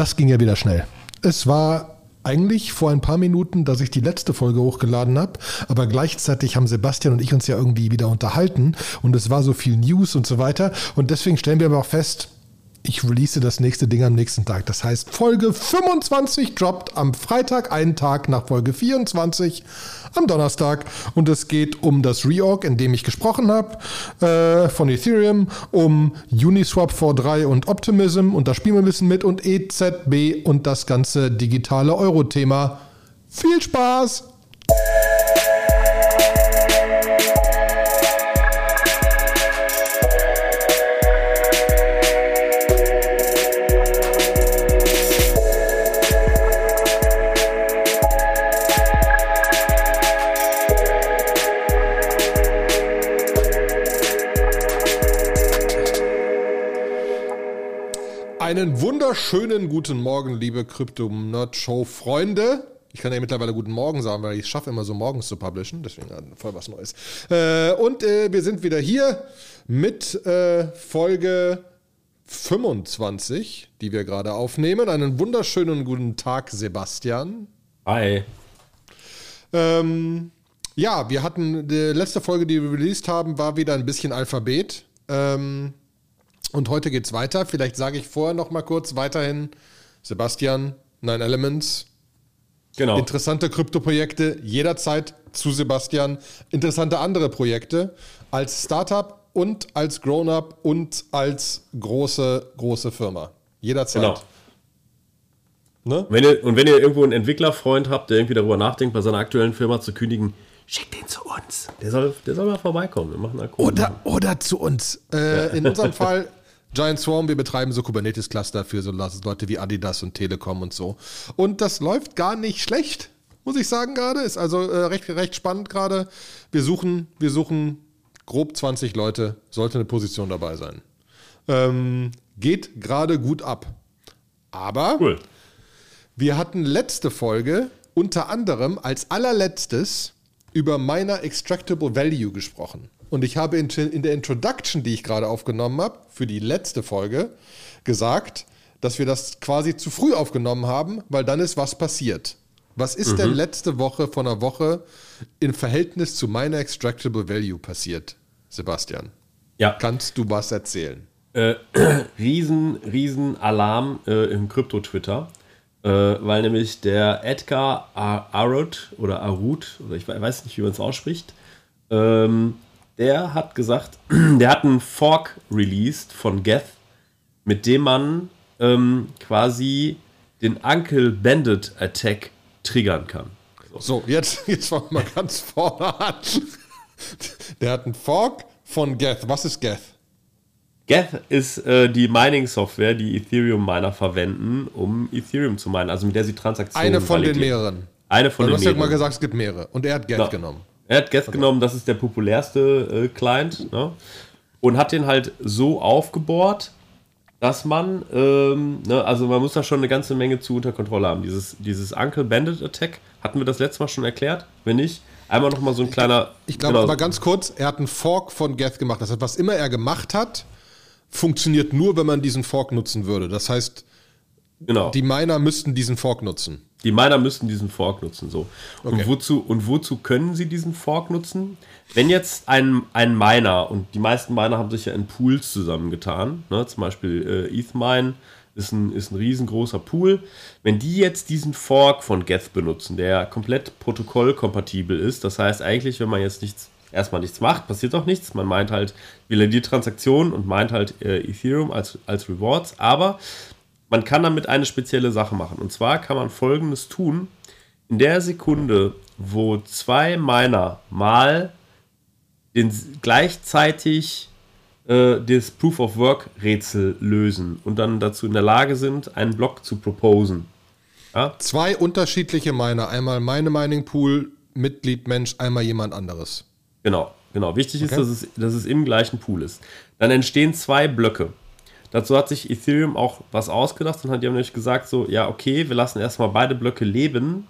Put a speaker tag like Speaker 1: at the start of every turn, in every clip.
Speaker 1: Das ging ja wieder schnell. Es war eigentlich vor ein paar Minuten, dass ich die letzte Folge hochgeladen habe, aber gleichzeitig haben Sebastian und ich uns ja irgendwie wieder unterhalten und es war so viel News und so weiter und deswegen stellen wir aber auch fest, ich release das nächste Ding am nächsten Tag. Das heißt, Folge 25 droppt am Freitag, einen Tag nach Folge 24 am Donnerstag. Und es geht um das Reorg, in dem ich gesprochen habe, äh, von Ethereum, um Uniswap V3 und Optimism. Und da spielen wir ein bisschen mit. Und EZB und das ganze digitale Euro-Thema. Viel Spaß! Einen wunderschönen guten Morgen, liebe Crypto-Nerd-Show-Freunde. Ich kann ja mittlerweile guten Morgen sagen, weil ich schaffe immer so morgens zu publishen. Deswegen voll was Neues. Äh, und äh, wir sind wieder hier mit äh, Folge 25, die wir gerade aufnehmen. Einen wunderschönen guten Tag, Sebastian.
Speaker 2: Hi.
Speaker 1: Ähm, ja, wir hatten die letzte Folge, die wir released haben, war wieder ein bisschen Alphabet. Ähm, und heute geht's weiter. Vielleicht sage ich vorher noch mal kurz weiterhin Sebastian, Nine Elements. Genau. Interessante Krypto-Projekte jederzeit zu Sebastian. Interessante andere Projekte als Startup und als Grown-up und als große, große Firma. Jederzeit. Genau.
Speaker 2: Ne? Wenn ihr, und wenn ihr irgendwo einen Entwicklerfreund habt, der irgendwie darüber nachdenkt, bei seiner aktuellen Firma zu kündigen, schickt den zu uns. Der soll, der soll mal vorbeikommen. Wir machen
Speaker 1: oder, oder zu uns. Äh, in unserem Fall Giant Swarm, wir betreiben so Kubernetes-Cluster für so Leute wie Adidas und Telekom und so. Und das läuft gar nicht schlecht, muss ich sagen gerade. Ist also äh, recht, recht spannend gerade. Wir suchen, wir suchen grob 20 Leute, sollte eine Position dabei sein. Ähm, geht gerade gut ab. Aber cool. wir hatten letzte Folge unter anderem als allerletztes über Miner Extractable Value gesprochen. Und ich habe in, in der Introduction, die ich gerade aufgenommen habe, für die letzte Folge, gesagt, dass wir das quasi zu früh aufgenommen haben, weil dann ist was passiert. Was ist mhm. denn letzte Woche von einer Woche im Verhältnis zu meiner Extractable Value passiert, Sebastian? Ja. Kannst du was erzählen?
Speaker 2: Äh, riesen, riesen Alarm äh, im Krypto-Twitter, äh, weil nämlich der Edgar Arut oder Arut, oder ich weiß nicht, wie man es ausspricht, ähm, der hat gesagt, der hat einen Fork released von Geth, mit dem man ähm, quasi den Uncle Bandit Attack triggern kann.
Speaker 1: So, so jetzt, jetzt fangen wir mal ganz vorne an. Der hat einen Fork von Geth. Was ist Geth?
Speaker 2: Geth ist äh, die Mining-Software, die Ethereum-Miner verwenden, um Ethereum zu minen, also mit der sie Transaktionen
Speaker 1: Eine von validieren. den mehreren.
Speaker 2: Eine von
Speaker 1: Weil
Speaker 2: den
Speaker 1: mehreren. Du hast ja mal gesagt, es gibt mehrere. Und er hat Geth no. genommen.
Speaker 2: Er hat Guest okay. genommen, das ist der populärste äh, Client, ne? und hat den halt so aufgebohrt, dass man, ähm, ne, also man muss da schon eine ganze Menge zu unter Kontrolle haben. Dieses, dieses Uncle Bandit Attack, hatten wir das letzte Mal schon erklärt? Wenn nicht, einmal nochmal so ein kleiner.
Speaker 1: Ich, ich glaube genau. aber ganz kurz, er hat einen Fork von Geth gemacht. Das heißt, was immer er gemacht hat, funktioniert nur, wenn man diesen Fork nutzen würde. Das heißt, genau. die Miner müssten diesen Fork nutzen.
Speaker 2: Die Miner müssten diesen Fork nutzen. So. Okay. Und, wozu, und wozu können sie diesen Fork nutzen? Wenn jetzt ein, ein Miner, und die meisten Miner haben sich ja in Pools zusammengetan, ne? zum Beispiel äh, ETHMine ist ein, ist ein riesengroßer Pool. Wenn die jetzt diesen Fork von Geth benutzen, der komplett protokollkompatibel ist, das heißt eigentlich, wenn man jetzt nichts erstmal nichts macht, passiert auch nichts. Man meint halt validiert Transaktionen und meint halt äh, Ethereum als, als Rewards. Aber man kann damit eine spezielle Sache machen. Und zwar kann man folgendes tun. In der Sekunde, wo zwei Miner mal den, gleichzeitig äh, das Proof of Work Rätsel lösen und dann dazu in der Lage sind, einen Block zu proposen.
Speaker 1: Ja? Zwei unterschiedliche Miner. Einmal meine Mining Pool, Mitglied Mensch, einmal jemand anderes.
Speaker 2: Genau, genau. Wichtig okay. ist, dass es, dass es im gleichen Pool ist. Dann entstehen zwei Blöcke. Dazu hat sich Ethereum auch was ausgedacht und hat die nämlich gesagt, so, ja, okay, wir lassen erstmal beide Blöcke leben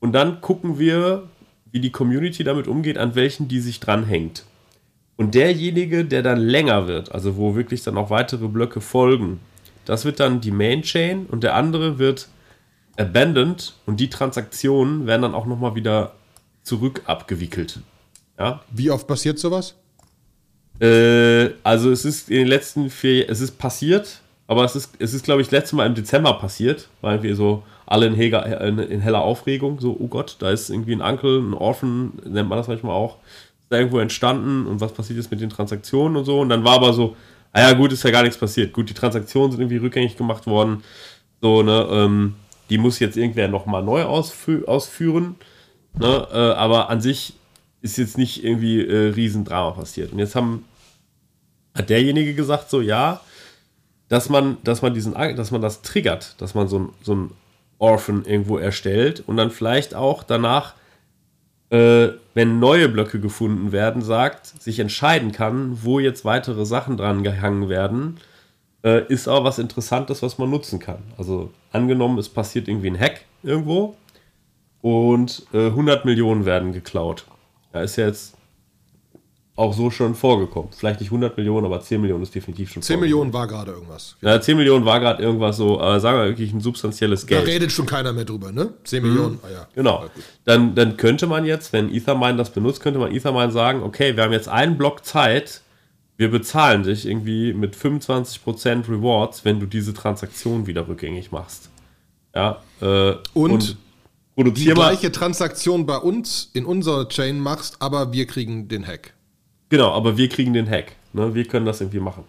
Speaker 2: und dann gucken wir, wie die Community damit umgeht, an welchen die sich dranhängt. Und derjenige, der dann länger wird, also wo wirklich dann auch weitere Blöcke folgen, das wird dann die Main Chain und der andere wird abandoned und die Transaktionen werden dann auch nochmal wieder zurück abgewickelt. Ja?
Speaker 1: Wie oft passiert sowas?
Speaker 2: Äh, also es ist in den letzten vier, es ist passiert, aber es ist, es ist glaube ich, letztes Mal im Dezember passiert, weil wir so alle in, Heger, in, in, heller Aufregung, so, oh Gott, da ist irgendwie ein Onkel, ein Orphan, nennt man das manchmal auch, ist da irgendwo entstanden und was passiert ist mit den Transaktionen und so. Und dann war aber so, ah ja, gut, ist ja gar nichts passiert. Gut, die Transaktionen sind irgendwie rückgängig gemacht worden. So, ne, ähm, die muss jetzt irgendwer nochmal neu ausfü ausführen. Ne, äh, aber an sich ist jetzt nicht irgendwie äh, Riesendrama passiert. Und jetzt haben, hat derjenige gesagt, so, ja, dass man, dass man diesen, dass man das triggert, dass man so ein, so ein Orphan irgendwo erstellt und dann vielleicht auch danach, äh, wenn neue Blöcke gefunden werden, sagt, sich entscheiden kann, wo jetzt weitere Sachen dran gehangen werden, äh, ist auch was Interessantes, was man nutzen kann. Also angenommen, es passiert irgendwie ein Hack irgendwo und äh, 100 Millionen werden geklaut. Da ist ja jetzt auch so schon vorgekommen. Vielleicht nicht 100 Millionen, aber 10 Millionen ist definitiv schon
Speaker 1: 10 Millionen war gerade irgendwas.
Speaker 2: Ja, 10 Millionen war gerade irgendwas so, äh, sagen wir wirklich ein substanzielles Geld.
Speaker 1: Da redet schon keiner mehr drüber, ne? 10 mhm. Millionen, ah, ja.
Speaker 2: Genau. Dann, dann könnte man jetzt, wenn Ethermine das benutzt, könnte man Ethermine sagen, okay, wir haben jetzt einen Block Zeit, wir bezahlen dich irgendwie mit 25% Rewards, wenn du diese Transaktion wieder rückgängig machst. Ja,
Speaker 1: äh, und, und produzier die gleiche Transaktion bei uns in unserer Chain machst, aber wir kriegen den Hack.
Speaker 2: Genau, aber wir kriegen den Hack. Ne? Wir können das irgendwie machen.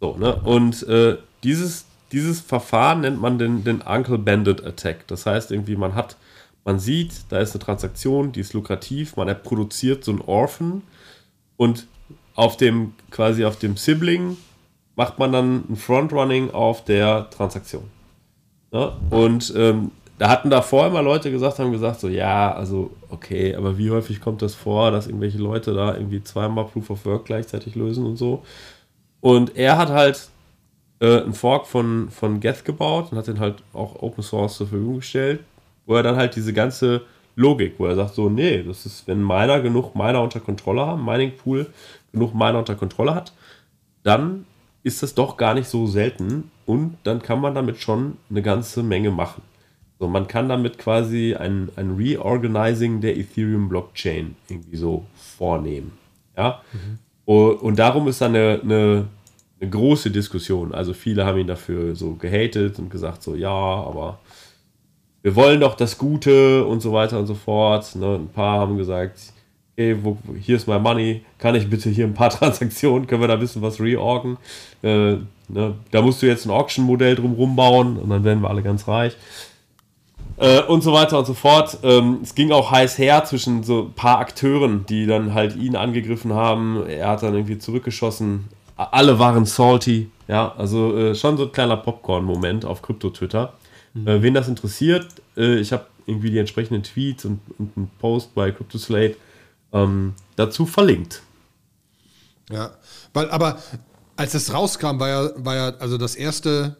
Speaker 2: So, ne? Und äh, dieses, dieses Verfahren nennt man den, den Uncle Bandit Attack. Das heißt, irgendwie, man hat, man sieht, da ist eine Transaktion, die ist lukrativ, man produziert so ein Orphan und auf dem, quasi auf dem Sibling macht man dann ein Frontrunning auf der Transaktion. Ne? Und ähm, da hatten davor immer Leute gesagt, haben gesagt, so, ja, also, okay, aber wie häufig kommt das vor, dass irgendwelche Leute da irgendwie zweimal Proof of Work gleichzeitig lösen und so. Und er hat halt äh, einen Fork von, von Geth gebaut und hat den halt auch Open Source zur Verfügung gestellt, wo er dann halt diese ganze Logik, wo er sagt, so, nee, das ist, wenn Miner genug Miner unter Kontrolle haben, Mining Pool genug Miner unter Kontrolle hat, dann ist das doch gar nicht so selten und dann kann man damit schon eine ganze Menge machen. So, man kann damit quasi ein, ein Reorganizing der Ethereum-Blockchain irgendwie so vornehmen. Ja. Mhm. Und, darum ist da eine, eine, eine, große Diskussion. Also viele haben ihn dafür so gehatet und gesagt, so ja, aber wir wollen doch das Gute und so weiter und so fort. Ne? Ein paar haben gesagt, okay, wo, hier ist mein Money, kann ich bitte hier ein paar Transaktionen, können wir da wissen, was reorgen? Äh, ne? Da musst du jetzt ein Auction-Modell drum rumbauen und dann werden wir alle ganz reich. Äh, und so weiter und so fort. Ähm, es ging auch heiß her zwischen so ein paar Akteuren, die dann halt ihn angegriffen haben. Er hat dann irgendwie zurückgeschossen. Alle waren salty. Ja, also äh, schon so ein kleiner Popcorn-Moment auf Krypto-Twitter. Mhm. Äh, wen das interessiert, äh, ich habe irgendwie die entsprechenden Tweets und, und einen Post bei CryptoSlate ähm, dazu verlinkt.
Speaker 1: Ja, weil aber als es rauskam, war ja, war ja also das erste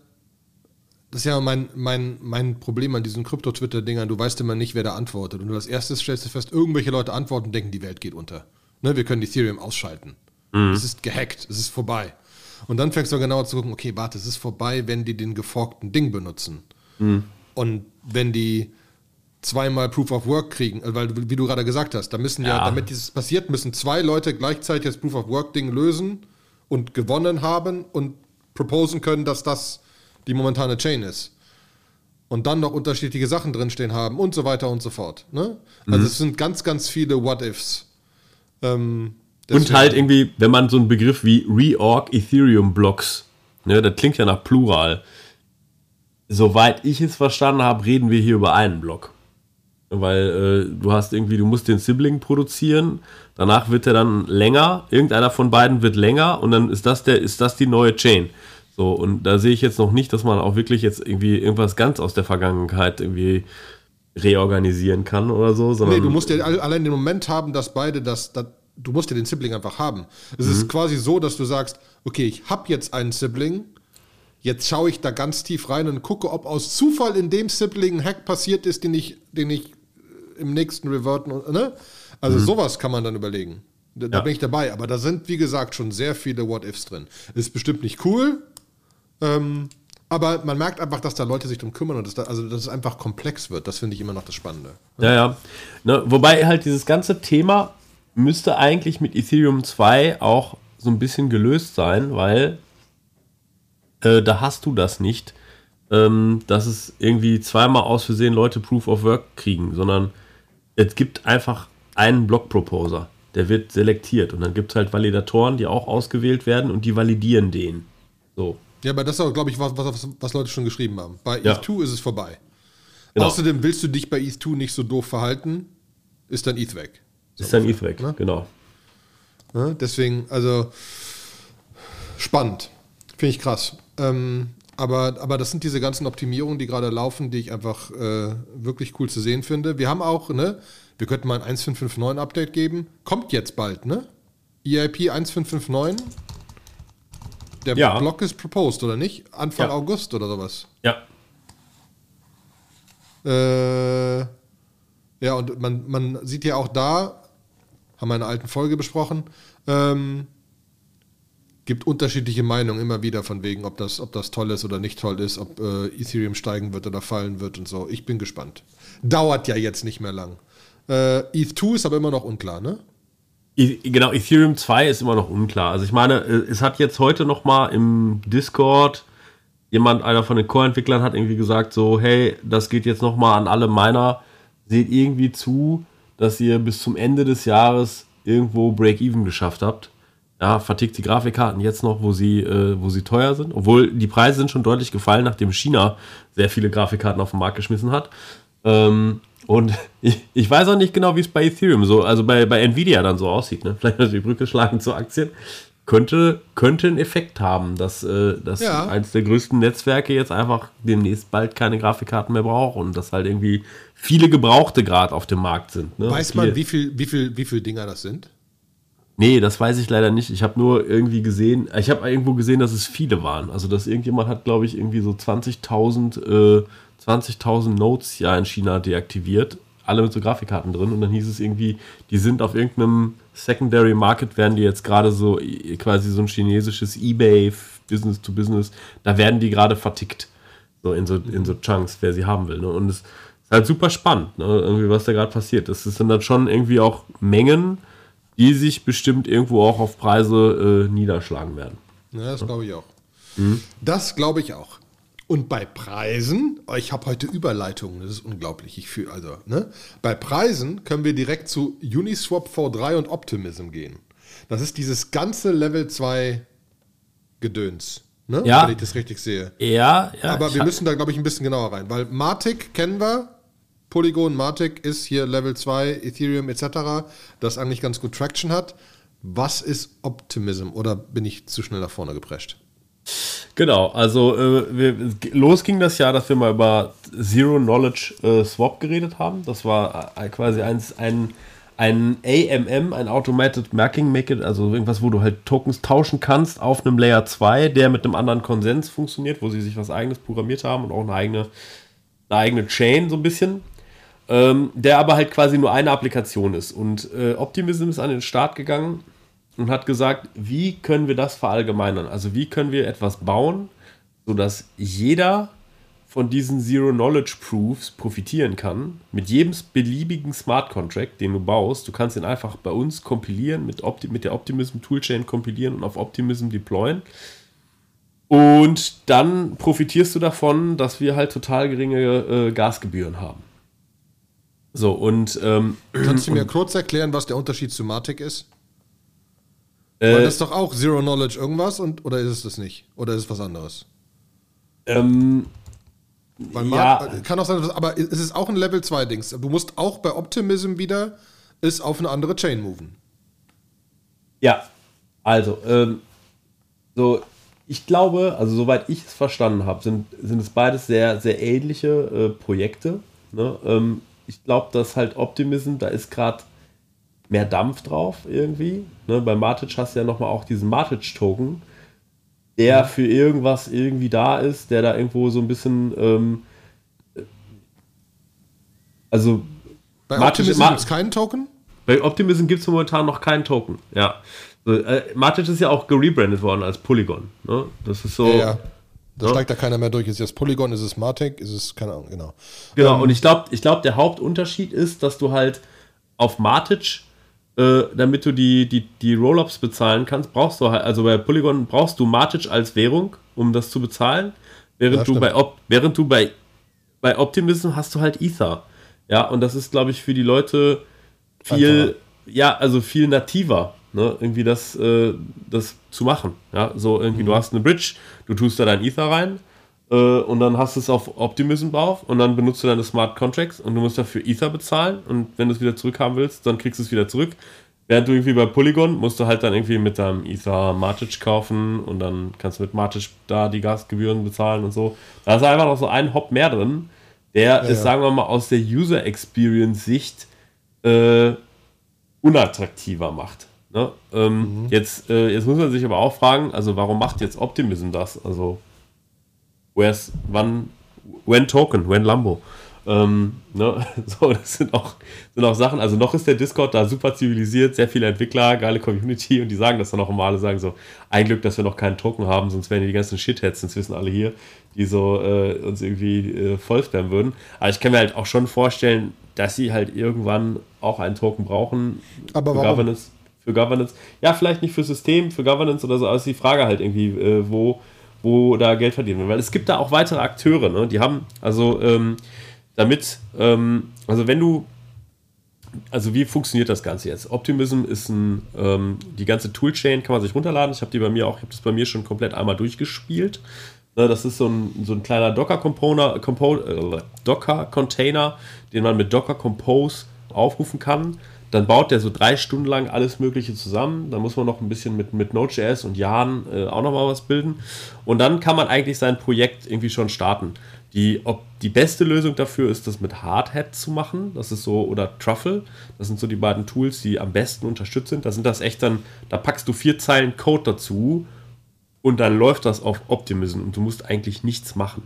Speaker 1: das ist ja mein, mein, mein Problem an diesen Krypto-Twitter-Dingern. Du weißt immer nicht, wer da antwortet. Und du als erstes stellst du fest, irgendwelche Leute antworten und denken, die Welt geht unter. Ne, wir können Ethereum ausschalten. Mhm. Es ist gehackt, es ist vorbei. Und dann fängst du genauer zu gucken, okay, warte, es ist vorbei, wenn die den geforkten Ding benutzen. Mhm. Und wenn die zweimal Proof of Work kriegen, äh, weil, wie du gerade gesagt hast, da müssen ja, ja, damit dieses passiert, müssen zwei Leute gleichzeitig das Proof of Work-Ding lösen und gewonnen haben und proposen können, dass das die momentane Chain ist. Und dann noch unterschiedliche Sachen drinstehen haben und so weiter und so fort. Ne? Also mhm. es sind ganz, ganz viele What-Ifs.
Speaker 2: Ähm, und halt irgendwie, wenn man so einen Begriff wie Reorg Ethereum Blocks, ne, das klingt ja nach Plural. Soweit ich es verstanden habe, reden wir hier über einen Block. Weil äh, du hast irgendwie, du musst den Sibling produzieren, danach wird er dann länger, irgendeiner von beiden wird länger und dann ist das der, ist das die neue Chain. So, und da sehe ich jetzt noch nicht, dass man auch wirklich jetzt irgendwie irgendwas ganz aus der Vergangenheit irgendwie reorganisieren kann oder so.
Speaker 1: Sondern nee, du musst ja allein den Moment haben, dass beide das, das du musst ja den Sibling einfach haben. Es mhm. ist quasi so, dass du sagst, okay, ich habe jetzt einen Sibling, jetzt schaue ich da ganz tief rein und gucke, ob aus Zufall in dem Sibling ein Hack passiert ist, den ich, den ich im nächsten reverten, ne? Also mhm. sowas kann man dann überlegen. Da, ja. da, bin ich dabei. Aber da sind, wie gesagt, schon sehr viele What-Ifs drin. Ist bestimmt nicht cool, ähm, Aber man merkt einfach, dass da Leute sich drum kümmern und dass, da, also, dass es einfach komplex wird. Das finde ich immer noch das Spannende.
Speaker 2: Ja, ja. Ne, wobei halt dieses ganze Thema müsste eigentlich mit Ethereum 2 auch so ein bisschen gelöst sein, weil äh, da hast du das nicht, ähm, dass es irgendwie zweimal aus Versehen Leute Proof of Work kriegen, sondern es gibt einfach einen Block-Proposer. Der wird selektiert und dann gibt es halt Validatoren, die auch ausgewählt werden und die validieren den. So.
Speaker 1: Ja, aber das ist auch, glaube ich, was, was, was Leute schon geschrieben haben. Bei ja. ETH2 ist es vorbei. Genau. Außerdem willst du dich bei ETH2 nicht so doof verhalten, ist dann ETH weg.
Speaker 2: So ist dann ETH weg, ne? genau.
Speaker 1: Ja, deswegen, also spannend. Finde ich krass. Ähm, aber, aber das sind diese ganzen Optimierungen, die gerade laufen, die ich einfach äh, wirklich cool zu sehen finde. Wir haben auch, ne, wir könnten mal ein 1.559 Update geben. Kommt jetzt bald, ne? EIP 1.559 der ja. Block ist proposed, oder nicht? Anfang ja. August oder sowas.
Speaker 2: Ja.
Speaker 1: Äh, ja, und man, man sieht ja auch da, haben wir in einer alten Folge besprochen, ähm, gibt unterschiedliche Meinungen immer wieder von wegen, ob das, ob das toll ist oder nicht toll ist, ob äh, Ethereum steigen wird oder fallen wird und so. Ich bin gespannt. Dauert ja jetzt nicht mehr lang. Äh, ETH2 ist aber immer noch unklar, ne?
Speaker 2: Genau, Ethereum 2 ist immer noch unklar. Also ich meine, äh, es hat jetzt heute noch mal im Discord jemand, einer von den Core-Entwicklern hat irgendwie gesagt so, hey, das geht jetzt noch mal an alle Miner, seht irgendwie zu, dass ihr bis zum Ende des Jahres irgendwo Break-Even geschafft habt. Ja, vertickt die Grafikkarten jetzt noch, wo sie, äh, wo sie teuer sind. Obwohl die Preise sind schon deutlich gefallen, nachdem China sehr viele Grafikkarten auf den Markt geschmissen hat. Ähm, und ich, ich weiß auch nicht genau, wie es bei Ethereum so, also bei, bei Nvidia dann so aussieht. Ne? Vielleicht die Brücke schlagen zu Aktien. Könnte, könnte einen Effekt haben, dass, äh, dass ja. eines der größten Netzwerke jetzt einfach demnächst bald keine Grafikkarten mehr braucht und dass halt irgendwie viele Gebrauchte gerade auf dem Markt sind.
Speaker 1: Ne? Weiß man, wie viel, wie, viel, wie viel Dinger das sind?
Speaker 2: Nee, das weiß ich leider nicht. Ich habe nur irgendwie gesehen, ich habe irgendwo gesehen, dass es viele waren. Also, dass irgendjemand hat, glaube ich, irgendwie so 20.000 äh, 20.000 Nodes ja in China deaktiviert, alle mit so Grafikkarten drin und dann hieß es irgendwie, die sind auf irgendeinem Secondary Market, werden die jetzt gerade so quasi so ein chinesisches Ebay Business to Business, da werden die gerade vertickt. So in so, in so Chunks, wer sie haben will. Ne? Und es ist halt super spannend, ne? irgendwie, was da gerade passiert. Das sind dann schon irgendwie auch Mengen, die sich bestimmt irgendwo auch auf Preise äh, niederschlagen werden.
Speaker 1: Ja, das glaube ich auch. Mhm. Das glaube ich auch. Und bei Preisen, oh, ich habe heute Überleitungen, das ist unglaublich. Ich fühle also, ne? Bei Preisen können wir direkt zu Uniswap V3 und Optimism gehen. Das ist dieses ganze Level 2 Gedöns. Ne?
Speaker 2: Ja.
Speaker 1: Wenn ich das richtig sehe.
Speaker 2: Ja, ja.
Speaker 1: Aber wir müssen da, glaube ich, ein bisschen genauer rein, weil Matic kennen wir. Polygon Matic ist hier Level 2, Ethereum etc., das eigentlich ganz gut Traction hat. Was ist Optimism? Oder bin ich zu schnell nach vorne geprescht?
Speaker 2: Genau, also äh, wir, los ging das Jahr, dass wir mal über Zero Knowledge äh, Swap geredet haben. Das war äh, quasi eins, ein, ein AMM, ein Automated Marking Maker, also irgendwas, wo du halt Tokens tauschen kannst auf einem Layer 2, der mit einem anderen Konsens funktioniert, wo sie sich was eigenes programmiert haben und auch eine eigene, eine eigene Chain so ein bisschen. Ähm, der aber halt quasi nur eine Applikation ist. Und äh, Optimism ist an den Start gegangen und hat gesagt, wie können wir das verallgemeinern? Also wie können wir etwas bauen, sodass jeder von diesen Zero-Knowledge-Proofs profitieren kann. Mit jedem beliebigen Smart Contract, den du baust, du kannst ihn einfach bei uns kompilieren, mit, Opti mit der Optimism Toolchain kompilieren und auf Optimism deployen. Und dann profitierst du davon, dass wir halt total geringe äh, Gasgebühren haben. So, und. Ähm,
Speaker 1: Kannst du mir kurz erklären, was der Unterschied zu Matic ist? Äh, Weil das ist doch auch Zero Knowledge irgendwas und oder ist es das nicht? Oder ist es was anderes?
Speaker 2: Ähm,
Speaker 1: Weil ja. kann auch sein, aber es ist auch ein Level 2 Dings. Du musst auch bei Optimism wieder ist auf eine andere Chain moven.
Speaker 2: Ja, also ähm, so ich glaube, also soweit ich es verstanden habe, sind, sind es beides sehr, sehr ähnliche äh, Projekte. Ne? Ähm, ich glaube, dass halt Optimism, da ist gerade mehr Dampf drauf irgendwie. Ne, bei Matic hast du ja nochmal auch diesen Matic-Token, der für irgendwas irgendwie da ist, der da irgendwo so ein bisschen. Ähm, also.
Speaker 1: Bei Optimism gibt es keinen Token?
Speaker 2: Bei Optimism gibt es momentan noch keinen Token, ja. So, äh, Matic ist ja auch gerebrandet worden als Polygon. Ne? Das ist so. Ja, ja.
Speaker 1: Da ja. steigt da keiner mehr durch. Ist es Polygon, ist es Martech, ist es, keine Ahnung, genau.
Speaker 2: Genau, ähm, und ich glaube, ich glaub, der Hauptunterschied ist, dass du halt auf Martic, äh, damit du die, die, die Rollups bezahlen kannst, brauchst du halt, also bei Polygon brauchst du Martic als Währung, um das zu bezahlen, während ja, du bei, Op während du bei, bei Optimism hast du halt Ether. Ja, und das ist, glaube ich, für die Leute viel, Einfach. ja, also viel nativer ne, irgendwie das, äh, das zu machen. Ja, so irgendwie, mhm. du hast eine Bridge, du tust da dein Ether rein und dann hast du es auf Optimism drauf und dann benutzt du deine Smart Contracts und du musst dafür Ether bezahlen und wenn du es wieder zurückhaben willst, dann kriegst du es wieder zurück. Während du irgendwie bei Polygon musst du halt dann irgendwie mit deinem Ether Matic kaufen und dann kannst du mit Matic da die Gasgebühren bezahlen und so. Da ist einfach noch so ein Hop mehr drin, der ja, ist, ja. sagen wir mal, aus der User Experience Sicht äh, unattraktiver macht. Ne? Ähm, mhm. jetzt, äh, jetzt muss man sich aber auch fragen, also warum macht jetzt Optimism das? Also, where's, wann, when Token, when Lambo? Ähm, ne? So, das sind auch, sind auch Sachen, also noch ist der Discord da super zivilisiert, sehr viele Entwickler, geile Community und die sagen das dann auch immer alle, sagen so, ein Glück, dass wir noch keinen Token haben, sonst wären die ganzen Shitheads inzwischen alle hier, die so äh, uns irgendwie äh, voll spammen würden. Aber ich kann mir halt auch schon vorstellen, dass sie halt irgendwann auch einen Token brauchen.
Speaker 1: Aber warum? Governance
Speaker 2: für Governance. Ja, vielleicht nicht für System, für Governance oder so, aber ist die Frage halt irgendwie, äh, wo, wo da Geld verdient wird. Weil es gibt da auch weitere Akteure, ne? die haben, also ähm, damit, ähm, also wenn du, also wie funktioniert das Ganze jetzt? Optimism ist ein, ähm, die ganze Toolchain kann man sich runterladen. Ich habe die bei mir auch, ich habe das bei mir schon komplett einmal durchgespielt. Ne, das ist so ein, so ein kleiner Docker-Container, äh, Docker den man mit Docker Compose aufrufen kann. Dann baut der so drei Stunden lang alles Mögliche zusammen. Dann muss man noch ein bisschen mit, mit Node.js und Jan äh, auch nochmal was bilden. Und dann kann man eigentlich sein Projekt irgendwie schon starten. Die, ob die beste Lösung dafür ist, das mit Hardhat zu machen. Das ist so, oder Truffle. Das sind so die beiden Tools, die am besten unterstützt sind. Da sind das echt dann, da packst du vier Zeilen Code dazu und dann läuft das auf Optimism und du musst eigentlich nichts machen.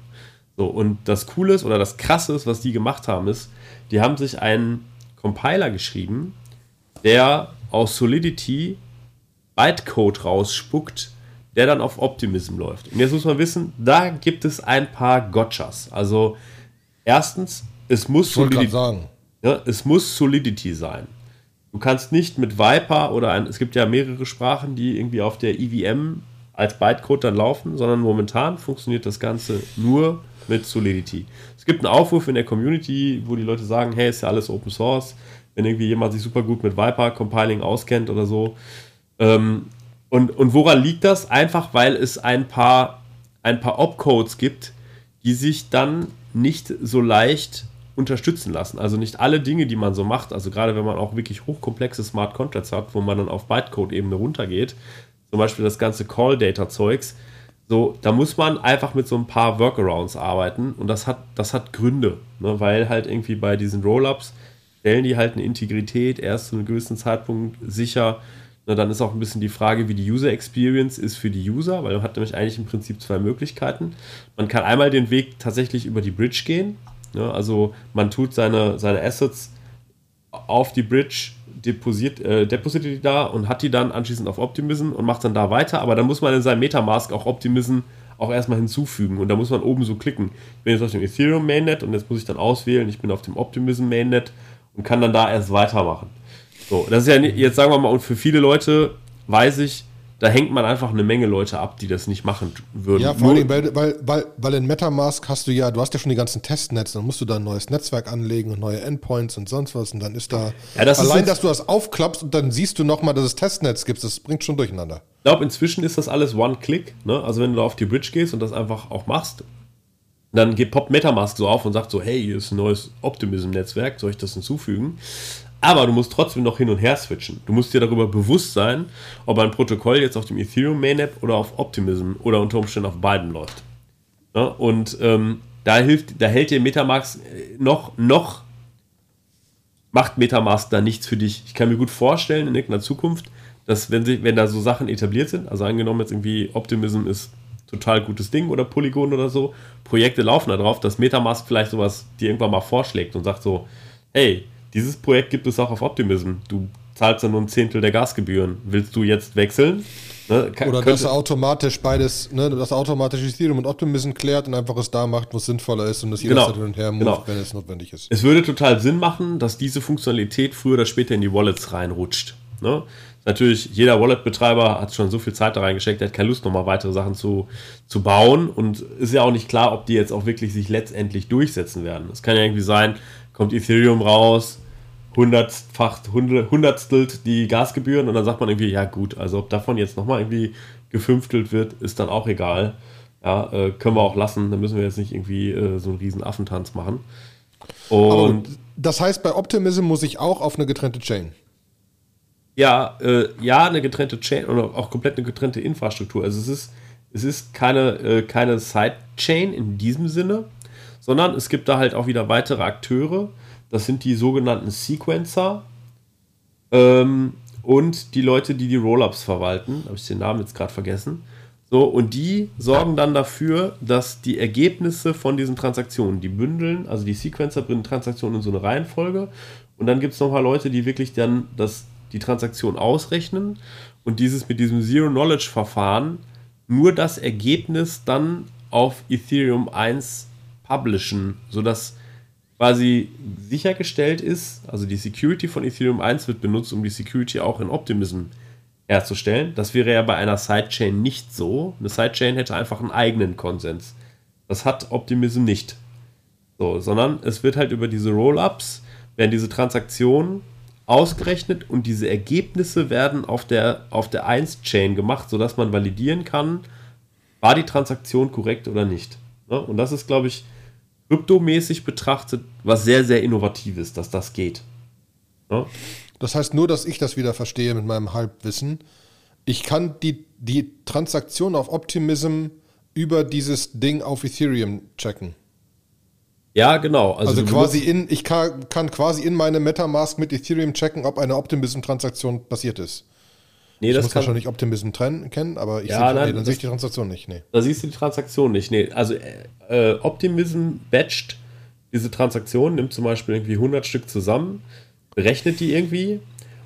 Speaker 2: So, und das Coole ist oder das Krasse ist, was die gemacht haben, ist, die haben sich einen Compiler geschrieben, der aus Solidity Bytecode rausspuckt, der dann auf Optimism läuft. Und jetzt muss man wissen, da gibt es ein paar Gotchas. Also erstens, es muss
Speaker 1: Solidity,
Speaker 2: ja, es muss Solidity sein. Du kannst nicht mit Viper oder ein, es gibt ja mehrere Sprachen, die irgendwie auf der EVM als Bytecode dann laufen, sondern momentan funktioniert das Ganze nur mit Solidity. Es gibt einen Aufruf in der Community, wo die Leute sagen, hey, ist ja alles Open Source. Wenn irgendwie jemand sich super gut mit Viper Compiling auskennt oder so. Ähm, und, und woran liegt das? Einfach, weil es ein paar, ein paar Opcodes gibt, die sich dann nicht so leicht unterstützen lassen. Also nicht alle Dinge, die man so macht, also gerade wenn man auch wirklich hochkomplexe Smart Contracts hat, wo man dann auf Bytecode-Ebene runtergeht, zum Beispiel das ganze Call-Data-Zeugs, so, da muss man einfach mit so ein paar Workarounds arbeiten und das hat, das hat Gründe, ne? weil halt irgendwie bei diesen Rollups stellen die halt eine Integrität erst zu einem gewissen Zeitpunkt sicher. Ne? Dann ist auch ein bisschen die Frage, wie die User Experience ist für die User, weil man hat nämlich eigentlich im Prinzip zwei Möglichkeiten. Man kann einmal den Weg tatsächlich über die Bridge gehen, ne? also man tut seine, seine Assets auf die Bridge deposiert, äh, depositiert die da und hat die dann anschließend auf Optimism und macht dann da weiter. Aber dann muss man in seinem Metamask auch Optimism auch erstmal hinzufügen und da muss man oben so klicken. Ich bin jetzt auf dem Ethereum Mainnet und jetzt muss ich dann auswählen, ich bin auf dem Optimism Mainnet und kann dann da erst weitermachen. So, das ist ja jetzt sagen wir mal, und für viele Leute weiß ich, da hängt man einfach eine Menge Leute ab, die das nicht machen würden.
Speaker 1: Ja, vor allem, weil, weil, weil, weil in Metamask hast du ja, du hast ja schon die ganzen Testnetze, dann musst du da ein neues Netzwerk anlegen und neue Endpoints und sonst was und dann ist da,
Speaker 2: ja, das
Speaker 1: allein,
Speaker 2: ist
Speaker 1: dass du das aufklappst und dann siehst du nochmal, dass es Testnetz gibt, das bringt schon durcheinander.
Speaker 2: Ich glaube, inzwischen ist das alles One-Click, ne? also wenn du da auf die Bridge gehst und das einfach auch machst, dann geht poppt Metamask so auf und sagt so, hey, hier ist ein neues Optimism-Netzwerk, soll ich das hinzufügen? Aber du musst trotzdem noch hin und her switchen. Du musst dir darüber bewusst sein, ob ein Protokoll jetzt auf dem Ethereum Mainnet oder auf Optimism oder unter Umständen auf beiden läuft. Ja, und ähm, da hilft, da hält dir Metamask äh, noch, noch macht Metamask da nichts für dich. Ich kann mir gut vorstellen in irgendeiner Zukunft, dass wenn, sie, wenn da so Sachen etabliert sind, also angenommen jetzt irgendwie Optimism ist total gutes Ding oder Polygon oder so, Projekte laufen da drauf, dass Metamask vielleicht sowas dir irgendwann mal vorschlägt und sagt so, hey, dieses Projekt gibt es auch auf Optimism. Du zahlst dann nur ein Zehntel der Gasgebühren. Willst du jetzt wechseln?
Speaker 1: Ne, kann, Oder dass er automatisch beides, ne, dass automatisch Ethereum und Optimism klärt und einfach es da macht, wo es sinnvoller ist und das
Speaker 2: genau, hin und her muss, genau. wenn es notwendig ist. Es würde total Sinn machen, dass diese Funktionalität früher oder später in die Wallets reinrutscht. Ne? Natürlich, jeder Wallet-Betreiber hat schon so viel Zeit da reingesteckt, der hat keine Lust, nochmal weitere Sachen zu, zu bauen und ist ja auch nicht klar, ob die jetzt auch wirklich sich letztendlich durchsetzen werden. Es kann ja irgendwie sein, kommt Ethereum raus, hundertfach, hundertstelt die Gasgebühren und dann sagt man irgendwie, ja gut, also ob davon jetzt nochmal irgendwie gefünftelt wird, ist dann auch egal. Ja, äh, können wir auch lassen, dann müssen wir jetzt nicht irgendwie äh, so einen riesen Affentanz machen.
Speaker 1: Und Aber das heißt, bei Optimism muss ich auch auf eine getrennte Chain.
Speaker 2: Ja, äh, ja, eine getrennte Chain oder auch komplett eine getrennte Infrastruktur. Also es ist, es ist keine, äh, keine Sidechain in diesem Sinne, sondern es gibt da halt auch wieder weitere Akteure, das sind die sogenannten Sequencer ähm, und die Leute, die die Rollups verwalten. Habe ich den Namen jetzt gerade vergessen. So, und die sorgen dann dafür, dass die Ergebnisse von diesen Transaktionen, die bündeln, also die Sequencer bringen Transaktionen in so eine Reihenfolge. Und dann gibt es noch mal Leute, die wirklich dann das, die Transaktion ausrechnen und dieses mit diesem Zero-Knowledge-Verfahren nur das Ergebnis dann auf Ethereum 1 publishen, sodass quasi sichergestellt ist, also die Security von Ethereum 1 wird benutzt, um die Security auch in Optimism herzustellen. Das wäre ja bei einer Sidechain nicht so. Eine Sidechain hätte einfach einen eigenen Konsens. Das hat Optimism nicht. So, sondern es wird halt über diese Rollups, werden diese Transaktionen ausgerechnet und diese Ergebnisse werden auf der, auf der 1-Chain gemacht, sodass man validieren kann, war die Transaktion korrekt oder nicht. Ne? Und das ist, glaube ich, kryptomäßig betrachtet was sehr, sehr Innovatives, dass das geht.
Speaker 1: Ja? Das heißt nur, dass ich das wieder verstehe mit meinem Halbwissen. Ich kann die, die Transaktion auf Optimism über dieses Ding auf Ethereum checken.
Speaker 2: Ja, genau.
Speaker 1: Also, also quasi in, ich kann, kann quasi in meine Metamask mit Ethereum checken, ob eine Optimism-Transaktion passiert ist. Nee, ich das muss wahrscheinlich Optimism trennen, kennen, aber ich
Speaker 2: ja,
Speaker 1: sehe,
Speaker 2: nein, nee, dann sehe ich die Transaktion nicht. Nee. Da siehst du die Transaktion nicht. Nee, also äh, äh, Optimism batcht diese Transaktion, nimmt zum Beispiel irgendwie 100 Stück zusammen, berechnet die irgendwie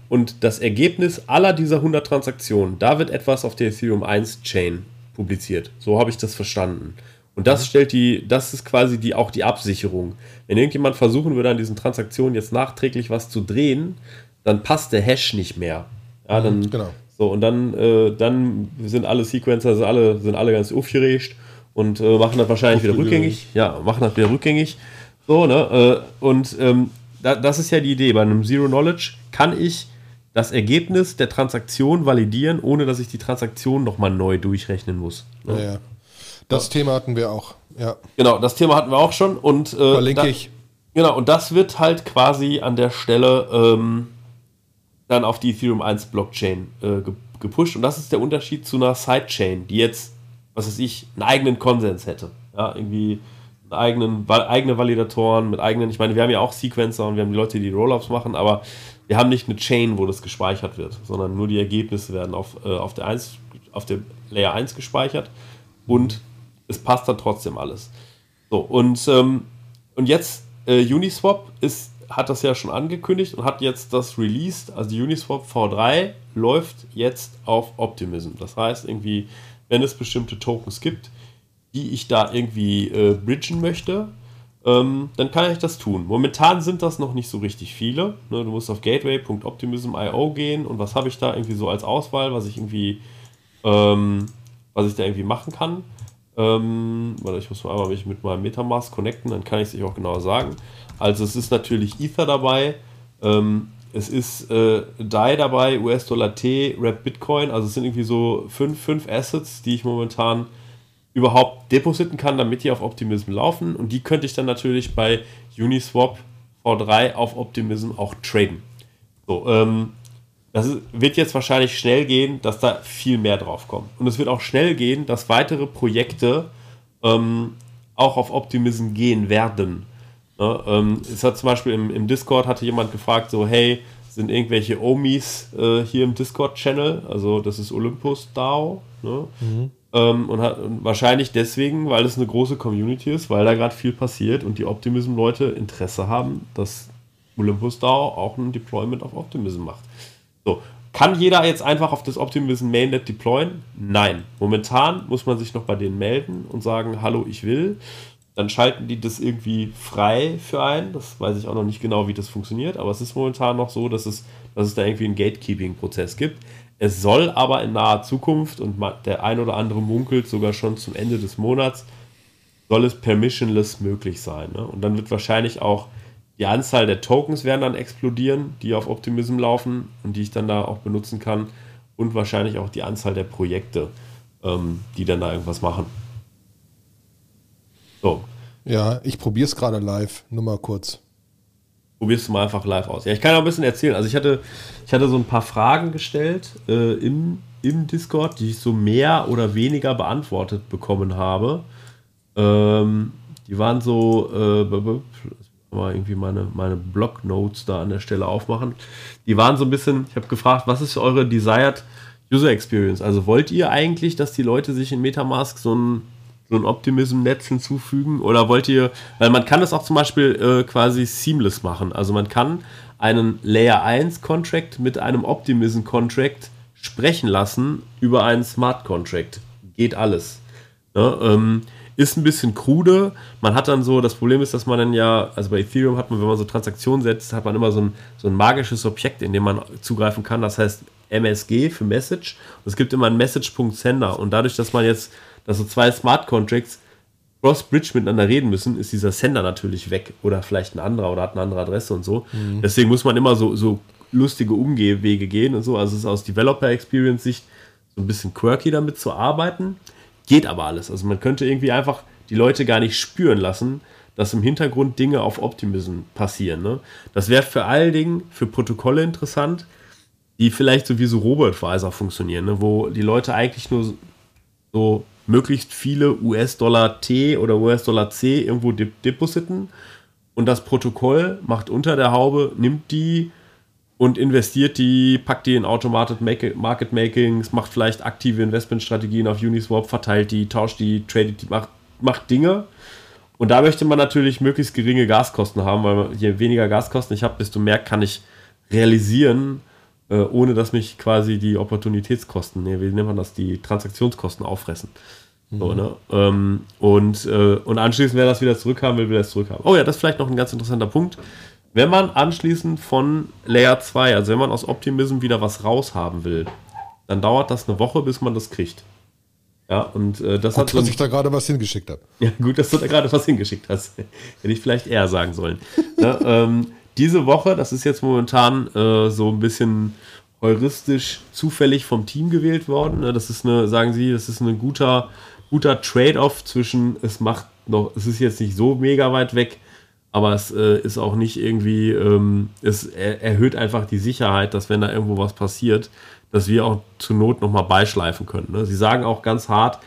Speaker 2: und das Ergebnis aller dieser 100 Transaktionen, da wird etwas auf der Ethereum 1 Chain publiziert. So habe ich das verstanden. Und das mhm. stellt die, das ist quasi die, auch die Absicherung. Wenn irgendjemand versuchen würde, an diesen Transaktionen jetzt nachträglich was zu drehen, dann passt der Hash nicht mehr. Ja, dann, mhm, genau. So, und dann, äh, dann sind alle Sequencer, also alle, sind alle ganz aufgeregt und äh, machen das wahrscheinlich wieder rückgängig. Ja, machen das wieder rückgängig. So, ne? Äh, und ähm, da, das ist ja die Idee. Bei einem Zero Knowledge kann ich das Ergebnis der Transaktion validieren, ohne dass ich die Transaktion nochmal neu durchrechnen muss.
Speaker 1: Ne? Ja, ja. Das ja. Thema hatten wir auch, ja.
Speaker 2: Genau, das Thema hatten wir auch schon. Und, äh,
Speaker 1: Verlinke da, ich.
Speaker 2: Genau, und das wird halt quasi an der Stelle ähm, dann auf die Ethereum 1 Blockchain äh, gepusht. Und das ist der Unterschied zu einer Sidechain, die jetzt, was weiß ich, einen eigenen Konsens hätte. Ja, irgendwie einen eigenen, eigene Validatoren mit eigenen, ich meine, wir haben ja auch Sequencer und wir haben die Leute, die Rollups machen, aber wir haben nicht eine Chain, wo das gespeichert wird, sondern nur die Ergebnisse werden auf, äh, auf, der 1, auf der Layer 1 gespeichert und es passt dann trotzdem alles. So, und, ähm, und jetzt äh, Uniswap ist hat das ja schon angekündigt und hat jetzt das released. Also die Uniswap V3 läuft jetzt auf Optimism. Das heißt, irgendwie, wenn es bestimmte Tokens gibt, die ich da irgendwie äh, bridgen möchte, ähm, dann kann ich das tun. Momentan sind das noch nicht so richtig viele. Ne, du musst auf gateway.optimism.io gehen und was habe ich da irgendwie so als Auswahl, was ich irgendwie, ähm, was ich da irgendwie machen kann. Ähm, warte, ich muss mal einmal mich mit meinem Metamask connecten, dann kann ich es euch auch genauer sagen. Also es ist natürlich Ether dabei, ähm, es ist äh, DAI dabei, US-Dollar T, Rap Bitcoin. Also es sind irgendwie so fünf, fünf Assets, die ich momentan überhaupt depositen kann, damit die auf Optimism laufen. Und die könnte ich dann natürlich bei Uniswap V3 auf Optimism auch traden. So, ähm, das ist, wird jetzt wahrscheinlich schnell gehen, dass da viel mehr drauf kommt. Und es wird auch schnell gehen, dass weitere Projekte ähm, auch auf Optimism gehen werden. Ne? Ähm, es hat zum Beispiel im, im Discord hatte jemand gefragt, so, hey, sind irgendwelche Omis äh, hier im Discord-Channel? Also das ist Olympus DAO. Ne? Mhm. Ähm, und, hat, und wahrscheinlich deswegen, weil es eine große Community ist, weil da gerade viel passiert und die Optimism-Leute Interesse haben, dass Olympus DAO auch ein Deployment auf Optimism macht. So, kann jeder jetzt einfach auf das Optimism Mainnet deployen? Nein. Momentan muss man sich noch bei denen melden und sagen, hallo, ich will. Dann schalten die das irgendwie frei für einen. Das weiß ich auch noch nicht genau, wie das funktioniert, aber es ist momentan noch so, dass es, dass es da irgendwie einen Gatekeeping-Prozess gibt. Es soll aber in naher Zukunft, und der ein oder andere munkelt sogar schon zum Ende des Monats, soll es permissionless möglich sein. Ne? Und dann wird wahrscheinlich auch die Anzahl der Tokens werden dann explodieren, die auf Optimism laufen und die ich dann da auch benutzen kann. Und wahrscheinlich auch die Anzahl der Projekte, ähm, die dann da irgendwas machen.
Speaker 1: So. Ja, ich probiere es gerade live. Nur mal kurz.
Speaker 2: Probierst du mal einfach live aus. Ja, ich kann auch ein bisschen erzählen. Also ich hatte, ich hatte so ein paar Fragen gestellt äh, im, im Discord, die ich so mehr oder weniger beantwortet bekommen habe. Ähm, die waren so, äh, mal irgendwie meine, meine Blog-Notes da an der Stelle aufmachen. Die waren so ein bisschen, ich habe gefragt, was ist eure Desired User Experience? Also wollt ihr eigentlich, dass die Leute sich in Metamask so ein, so ein Optimism-Netz hinzufügen? Oder wollt ihr, weil man kann das auch zum Beispiel äh, quasi seamless machen. Also man kann einen Layer 1 Contract mit einem Optimism Contract sprechen lassen über einen Smart Contract. Geht alles. Ne? ähm, ist ein bisschen krude. Man hat dann so, das Problem ist, dass man dann ja, also bei Ethereum hat man, wenn man so Transaktionen setzt, hat man immer so ein, so ein magisches Objekt, in dem man zugreifen kann. Das heißt MSG für Message. Und es gibt immer einen Message.sender. Und dadurch, dass man jetzt, dass so zwei Smart Contracts cross-bridge miteinander reden müssen, ist dieser Sender natürlich weg. Oder vielleicht ein anderer oder hat eine andere Adresse und so. Mhm. Deswegen muss man immer so, so lustige Umgehwege gehen und so. Also es ist aus Developer-Experience-Sicht so ein bisschen quirky damit zu arbeiten. Geht aber alles. Also man könnte irgendwie einfach die Leute gar nicht spüren lassen, dass im Hintergrund Dinge auf Optimism passieren. Ne? Das wäre vor allen Dingen für Protokolle interessant, die vielleicht so wie so Robot-Advisor funktionieren, ne? wo die Leute eigentlich nur so möglichst viele US-Dollar T oder US-Dollar C irgendwo depositen und das Protokoll macht unter der Haube, nimmt die und investiert die, packt die in Automated Market Makings, macht vielleicht aktive Investmentstrategien auf Uniswap, verteilt die, tauscht die, tradet die, macht, macht Dinge. Und da möchte man natürlich möglichst geringe Gaskosten haben, weil je weniger Gaskosten ich habe, desto mehr kann ich realisieren, äh, ohne dass mich quasi die Opportunitätskosten, nee, wie nennt man das, die Transaktionskosten auffressen. Mhm. So, ne? Ähm, und, äh, und anschließend, wer das wieder zurückhaben will, will das zurückhaben. Oh ja, das ist vielleicht noch ein ganz interessanter Punkt. Wenn man anschließend von Layer 2, also wenn man aus Optimism wieder was raushaben will, dann dauert das eine Woche, bis man das kriegt. Ja, und äh, das
Speaker 1: gut,
Speaker 2: hat so
Speaker 1: dass ich da gerade was hingeschickt habe.
Speaker 2: Ja, gut, dass du da gerade was hingeschickt hast. Hätte ich vielleicht eher sagen sollen. ja, ähm, diese Woche, das ist jetzt momentan äh, so ein bisschen heuristisch zufällig vom Team gewählt worden. Ne? Das ist eine, sagen Sie, das ist ein guter, guter Trade-off zwischen, es macht noch, es ist jetzt nicht so mega weit weg, aber es äh, ist auch nicht irgendwie, ähm, es er, erhöht einfach die Sicherheit, dass wenn da irgendwo was passiert, dass wir auch zur Not nochmal beischleifen können. Ne? Sie sagen auch ganz hart,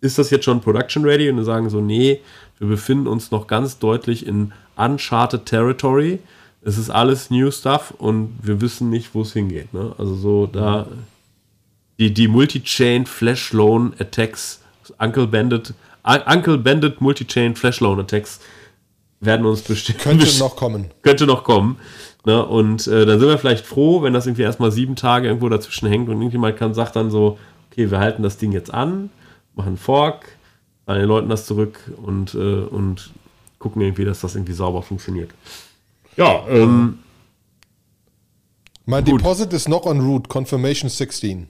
Speaker 2: ist das jetzt schon Production Ready? Und sagen so, nee, wir befinden uns noch ganz deutlich in Uncharted Territory. Es ist alles New Stuff und wir wissen nicht, wo es hingeht. Ne? Also so da die, die Multi-Chain Flash Loan Attacks, Uncle Bandit, Uncle Bandit Multi-Chain Flash Loan Attacks werden uns bestimmt.
Speaker 1: Könnte noch kommen.
Speaker 2: Könnte noch kommen. Ne? Und äh, dann sind wir vielleicht froh, wenn das irgendwie erstmal sieben Tage irgendwo dazwischen hängt und irgendjemand kann, sagt dann so, okay, wir halten das Ding jetzt an, machen Fork, an den Leuten das zurück und, äh, und gucken irgendwie, dass das irgendwie sauber funktioniert. Ja, ähm.
Speaker 1: Mein gut. Deposit ist noch on route, Confirmation 16.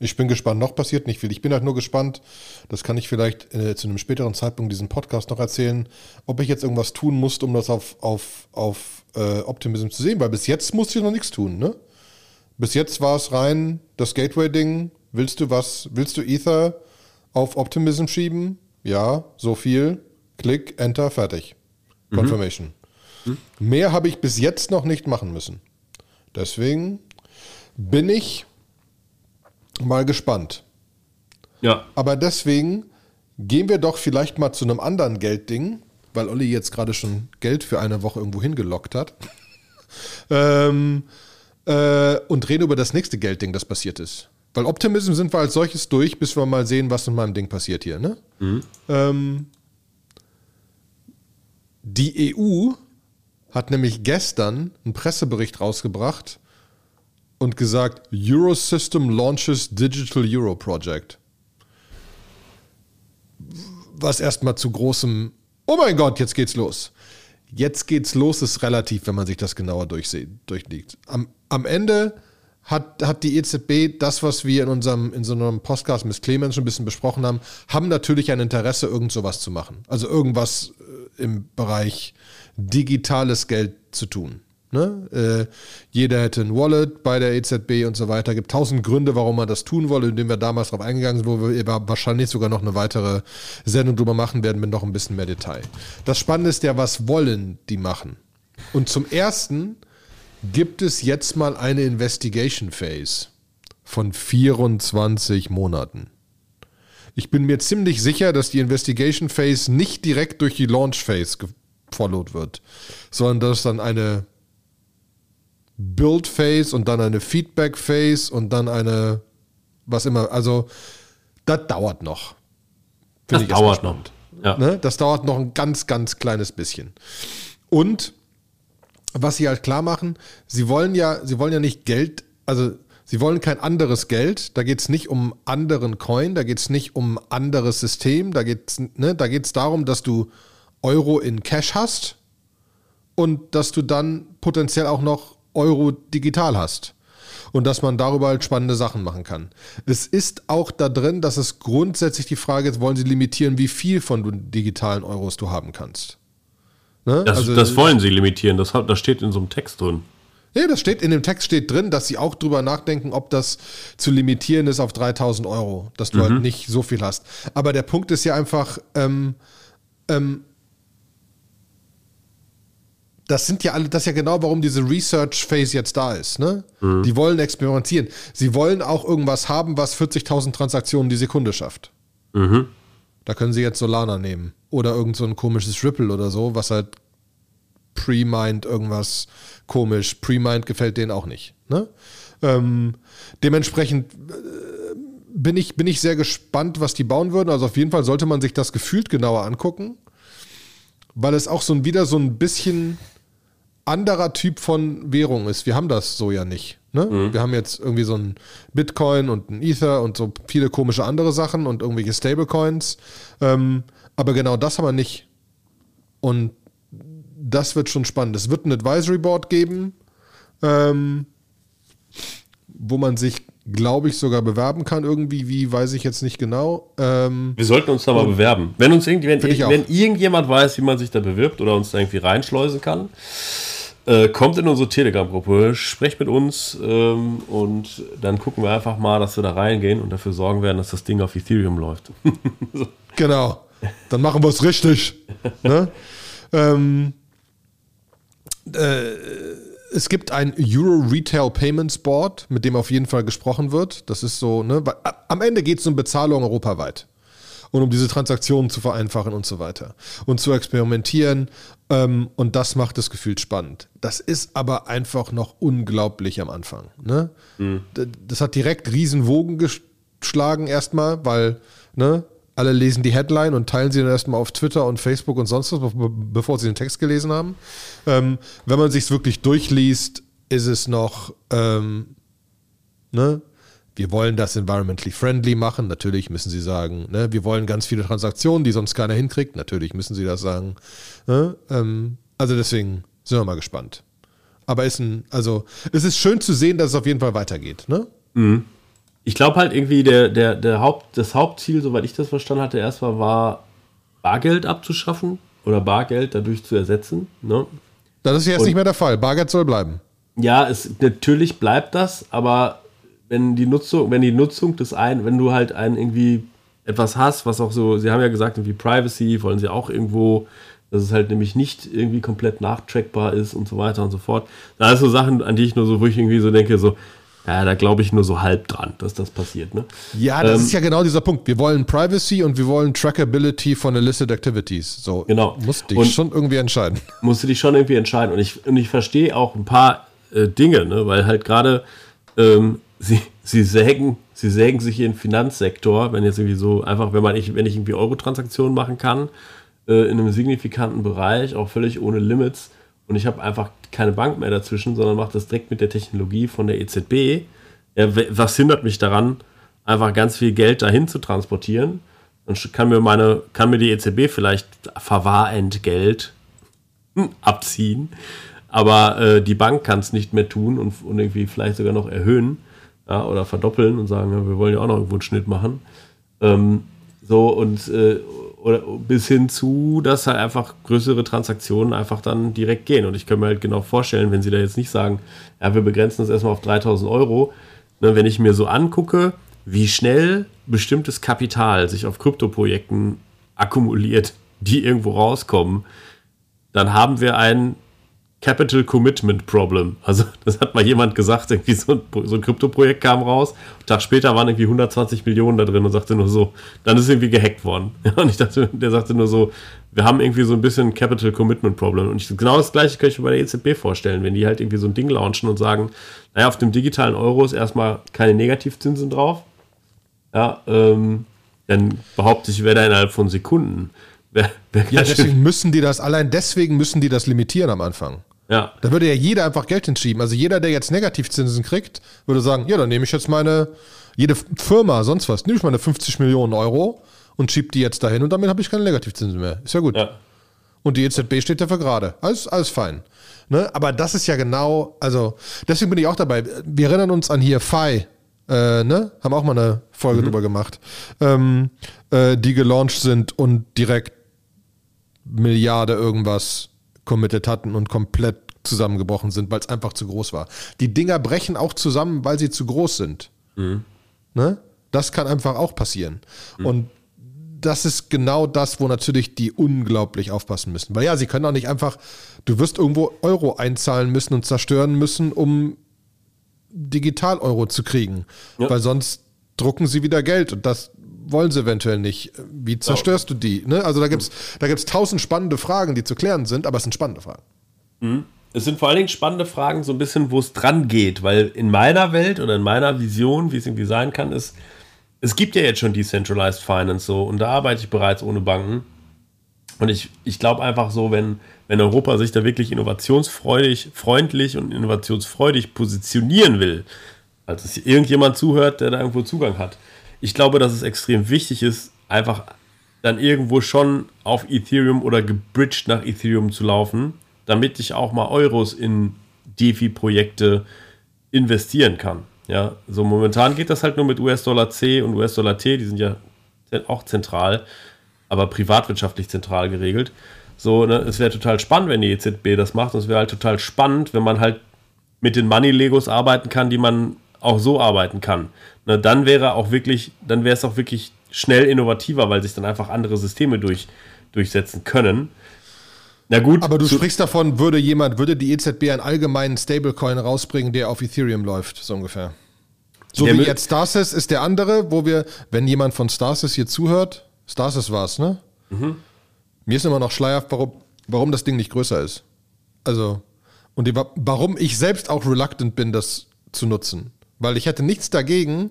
Speaker 1: Ich bin gespannt. Noch passiert nicht viel. Ich bin halt nur gespannt, das kann ich vielleicht äh, zu einem späteren Zeitpunkt diesen Podcast noch erzählen, ob ich jetzt irgendwas tun muss, um das auf, auf, auf äh, Optimism zu sehen, weil bis jetzt musste ich noch nichts tun, ne? Bis jetzt war es rein das Gateway-Ding. Willst du was? Willst du Ether auf Optimism schieben? Ja, so viel. Klick, Enter, fertig. Mhm. Confirmation. Mhm. Mehr habe ich bis jetzt noch nicht machen müssen. Deswegen bin ich mal gespannt.
Speaker 2: Ja.
Speaker 1: Aber deswegen gehen wir doch vielleicht mal zu einem anderen Geldding, weil Olli jetzt gerade schon Geld für eine Woche irgendwo hingelockt hat. ähm, äh, und reden über das nächste Geldding, das passiert ist. Weil Optimism sind wir als solches durch, bis wir mal sehen, was in meinem Ding passiert hier. Ne? Mhm. Ähm, die EU hat nämlich gestern einen Pressebericht rausgebracht und gesagt, Eurosystem launches Digital Euro Project. Was erstmal zu großem, oh mein Gott, jetzt geht's los. Jetzt geht's los ist relativ, wenn man sich das genauer durchliegt. Am, am Ende hat, hat die EZB das, was wir in unserem in so einem Podcast mit Clemens schon ein bisschen besprochen haben, haben natürlich ein Interesse, irgend sowas zu machen. Also irgendwas äh, im Bereich digitales Geld zu tun. Ne? Äh, jeder hätte ein Wallet bei der EZB und so weiter. Es Gibt tausend Gründe, warum man das tun wolle, indem wir damals darauf eingegangen sind, wo wir wahrscheinlich sogar noch eine weitere Sendung drüber machen werden mit noch ein bisschen mehr Detail. Das Spannende ist ja, was wollen die machen? Und zum Ersten gibt es jetzt mal eine Investigation Phase von 24 Monaten. Ich bin mir ziemlich sicher, dass die Investigation Phase nicht direkt durch die Launch Phase gefollowt wird, sondern dass dann eine Build Phase und dann eine Feedback Phase und dann eine was immer. Also das dauert noch.
Speaker 2: Das dauert noch.
Speaker 1: Ja. Ne? Das dauert noch ein ganz, ganz kleines bisschen. Und was sie halt klar machen, sie wollen ja, sie wollen ja nicht Geld, also sie wollen kein anderes Geld, da geht es nicht um anderen Coin, da geht es nicht um anderes System, da geht es ne, darum, dass du Euro in Cash hast und dass du dann potenziell auch noch Euro digital hast. Und dass man darüber halt spannende Sachen machen kann. Es ist auch da drin, dass es grundsätzlich die Frage ist, wollen sie limitieren, wie viel von digitalen Euros du haben kannst.
Speaker 2: Ne? Das, also, das, wollen sie limitieren, das, das steht in so einem Text drin.
Speaker 1: Ja, das steht in dem Text steht drin, dass sie auch drüber nachdenken, ob das zu limitieren ist auf 3000 Euro, dass du halt mhm. halt nicht so viel hast. Aber der Punkt ist ja einfach, ähm, ähm, das sind ja alle, das ist ja genau, warum diese Research Phase jetzt da ist. Ne? Mhm. Die wollen experimentieren. Sie wollen auch irgendwas haben, was 40.000 Transaktionen die Sekunde schafft. Mhm. Da können sie jetzt Solana nehmen. Oder irgend so ein komisches Ripple oder so, was halt Pre-Mind irgendwas komisch. Pre-Mind gefällt denen auch nicht. Ne? Ähm, dementsprechend äh, bin, ich, bin ich sehr gespannt, was die bauen würden. Also auf jeden Fall sollte man sich das gefühlt genauer angucken, weil es auch so ein, wieder so ein bisschen anderer Typ von Währung ist. Wir haben das so ja nicht. Ne? Mhm. Wir haben jetzt irgendwie so ein Bitcoin und ein Ether und so viele komische andere Sachen und irgendwelche Stablecoins. Ähm, aber genau das haben wir nicht. Und das wird schon spannend. Es wird ein Advisory Board geben, ähm, wo man sich, glaube ich, sogar bewerben kann. Irgendwie, wie, weiß ich jetzt nicht genau. Ähm,
Speaker 2: Wir sollten uns da mal bewerben. Wenn uns irgendwie, wenn, wenn irgendjemand weiß, wie man sich da bewirbt oder uns da irgendwie reinschleusen kann, äh, kommt in unsere Telegram-Gruppe, sprecht mit uns ähm, und dann gucken wir einfach mal, dass wir da reingehen und dafür sorgen werden, dass das Ding auf Ethereum läuft.
Speaker 1: so. Genau. Dann machen wir es richtig. ne? ähm, äh, es gibt ein Euro Retail Payments Board, mit dem auf jeden Fall gesprochen wird. Das ist so, ne? Am Ende geht es um Bezahlung europaweit und um diese Transaktionen zu vereinfachen und so weiter und zu experimentieren. Ähm, und das macht es gefühlt spannend. Das ist aber einfach noch unglaublich am Anfang. Ne? Mhm. Das hat direkt Riesenwogen geschlagen erstmal, weil ne, alle lesen die Headline und teilen sie dann erstmal auf Twitter und Facebook und sonst was, bevor sie den Text gelesen haben. Ähm, wenn man sich es wirklich durchliest, ist es noch, ähm, ne? Wir wollen das environmentally friendly machen. Natürlich müssen sie sagen, ne? wir wollen ganz viele Transaktionen, die sonst keiner hinkriegt. Natürlich müssen sie das sagen. Ne? Ähm, also deswegen sind wir mal gespannt. Aber ist ein, also es ist schön zu sehen, dass es auf jeden Fall weitergeht. Ne? Mhm
Speaker 2: ich glaube halt irgendwie, der, der, der Haupt, das Hauptziel, soweit ich das verstanden hatte, erstmal war, Bargeld abzuschaffen oder Bargeld dadurch zu ersetzen. Ne?
Speaker 1: Das ist jetzt Und, nicht mehr der Fall. Bargeld soll bleiben.
Speaker 2: Ja, es, natürlich bleibt das, aber wenn die Nutzung, wenn die Nutzung des einen, wenn du halt ein irgendwie etwas hast, was auch so, sie haben ja gesagt, irgendwie Privacy, wollen sie auch irgendwo, dass es halt nämlich nicht irgendwie komplett nachtrackbar ist und so weiter und so fort. Da ist so Sachen, an die ich nur so, wo ich irgendwie so denke, so, ja, da glaube ich nur so halb dran, dass das passiert. Ne?
Speaker 1: Ja, das ähm, ist ja genau dieser Punkt. Wir wollen Privacy und wir wollen Trackability von illicit Activities. So,
Speaker 2: genau.
Speaker 1: Musst dich und schon irgendwie entscheiden.
Speaker 2: Musst du dich schon irgendwie entscheiden. Und ich, und ich verstehe auch ein paar äh, Dinge, ne? weil halt gerade ähm, sie, sie sägen, sie sägen sich in den Finanzsektor, wenn jetzt irgendwie so einfach, wenn man ich, wenn ich irgendwie Euro-Transaktionen machen kann, äh, in einem signifikanten Bereich, auch völlig ohne Limits, und ich habe einfach keine Bank mehr dazwischen, sondern mache das direkt mit der Technologie von der EZB. Ja, was hindert mich daran, einfach ganz viel Geld dahin zu transportieren? Und kann mir meine, kann mir die EZB vielleicht Verwahrentgelt abziehen, aber äh, die Bank kann es nicht mehr tun und, und, irgendwie vielleicht sogar noch erhöhen ja, oder verdoppeln und sagen, ja, wir wollen ja auch noch irgendwo einen Schnitt machen. Ähm, so und äh, oder bis hin zu, dass halt einfach größere Transaktionen einfach dann direkt gehen. Und ich kann mir halt genau vorstellen, wenn sie da jetzt nicht sagen, ja, wir begrenzen das erstmal auf 3000 Euro, ne, wenn ich mir so angucke, wie schnell bestimmtes Kapital sich auf Kryptoprojekten akkumuliert, die irgendwo rauskommen, dann haben wir ein Capital Commitment Problem. Also, das hat mal jemand gesagt, irgendwie so ein, so ein Krypto-Projekt kam raus. Einen Tag später waren irgendwie 120 Millionen da drin und sagte nur so, dann ist irgendwie gehackt worden. Und ich dachte, der sagte nur so, wir haben irgendwie so ein bisschen Capital Commitment Problem. Und ich, genau das gleiche könnte ich mir bei der EZB vorstellen, wenn die halt irgendwie so ein Ding launchen und sagen, naja, auf dem digitalen Euro ist erstmal keine Negativzinsen drauf. Ja, ähm, dann behaupte ich, wäre da innerhalb von Sekunden.
Speaker 1: Wär, wär ja, deswegen müssen die das, allein deswegen müssen die das limitieren am Anfang. Ja. Da würde ja jeder einfach Geld hinschieben. Also jeder, der jetzt Negativzinsen kriegt, würde sagen, ja, dann nehme ich jetzt meine, jede Firma, sonst was, nehme ich meine 50 Millionen Euro und schiebe die jetzt dahin und damit habe ich keine Negativzinsen mehr. Ist ja gut. Ja. Und die EZB steht dafür gerade. Alles, alles fein. Ne? Aber das ist ja genau, also deswegen bin ich auch dabei. Wir erinnern uns an hier FI, äh, ne? Haben auch mal eine Folge mhm. drüber gemacht, ähm, äh, die gelauncht sind und direkt Milliarde irgendwas committed hatten und komplett zusammengebrochen sind, weil es einfach zu groß war. Die Dinger brechen auch zusammen, weil sie zu groß sind. Mhm. Ne? Das kann einfach auch passieren. Mhm. Und das ist genau das, wo natürlich die unglaublich aufpassen müssen. Weil ja, sie können auch nicht einfach, du wirst irgendwo Euro einzahlen müssen und zerstören müssen, um Digital-Euro zu kriegen. Ja. Weil sonst drucken sie wieder Geld und das wollen sie eventuell nicht. Wie zerstörst du die? Ne? Also da gibt es da gibt's tausend spannende Fragen, die zu klären sind, aber es sind spannende Fragen.
Speaker 2: Mhm. Es sind vor allen Dingen spannende Fragen, so ein bisschen, wo es dran geht, weil in meiner Welt oder in meiner Vision, wie es irgendwie sein kann, ist, es gibt ja jetzt schon Decentralized Finance so und da arbeite ich bereits ohne Banken. Und ich, ich glaube einfach so, wenn, wenn Europa sich da wirklich innovationsfreudig, freundlich und innovationsfreudig positionieren will, also dass irgendjemand zuhört, der da irgendwo Zugang hat, ich glaube, dass es extrem wichtig ist, einfach dann irgendwo schon auf Ethereum oder gebridged nach Ethereum zu laufen, damit ich auch mal Euros in DeFi-Projekte investieren kann. Ja, so momentan geht das halt nur mit US-Dollar C und US-Dollar T, die sind ja auch zentral, aber privatwirtschaftlich zentral geregelt. So, ne, es wäre total spannend, wenn die EZB das macht. Und es wäre halt total spannend, wenn man halt mit den Money-Legos arbeiten kann, die man auch so arbeiten kann na, dann wäre auch wirklich, dann wäre es auch wirklich schnell innovativer, weil sich dann einfach andere Systeme durch, durchsetzen können.
Speaker 1: Na gut. Aber du sprichst davon, würde jemand, würde die EZB einen allgemeinen Stablecoin rausbringen, der auf Ethereum läuft, so ungefähr. So wie jetzt Stasis ist der andere, wo wir, wenn jemand von Stasis hier zuhört, Stasis war es, ne? Mhm. Mir ist immer noch schleierhaft, warum, warum das Ding nicht größer ist. Also, und die, warum ich selbst auch reluctant bin, das zu nutzen. Weil ich hätte nichts dagegen,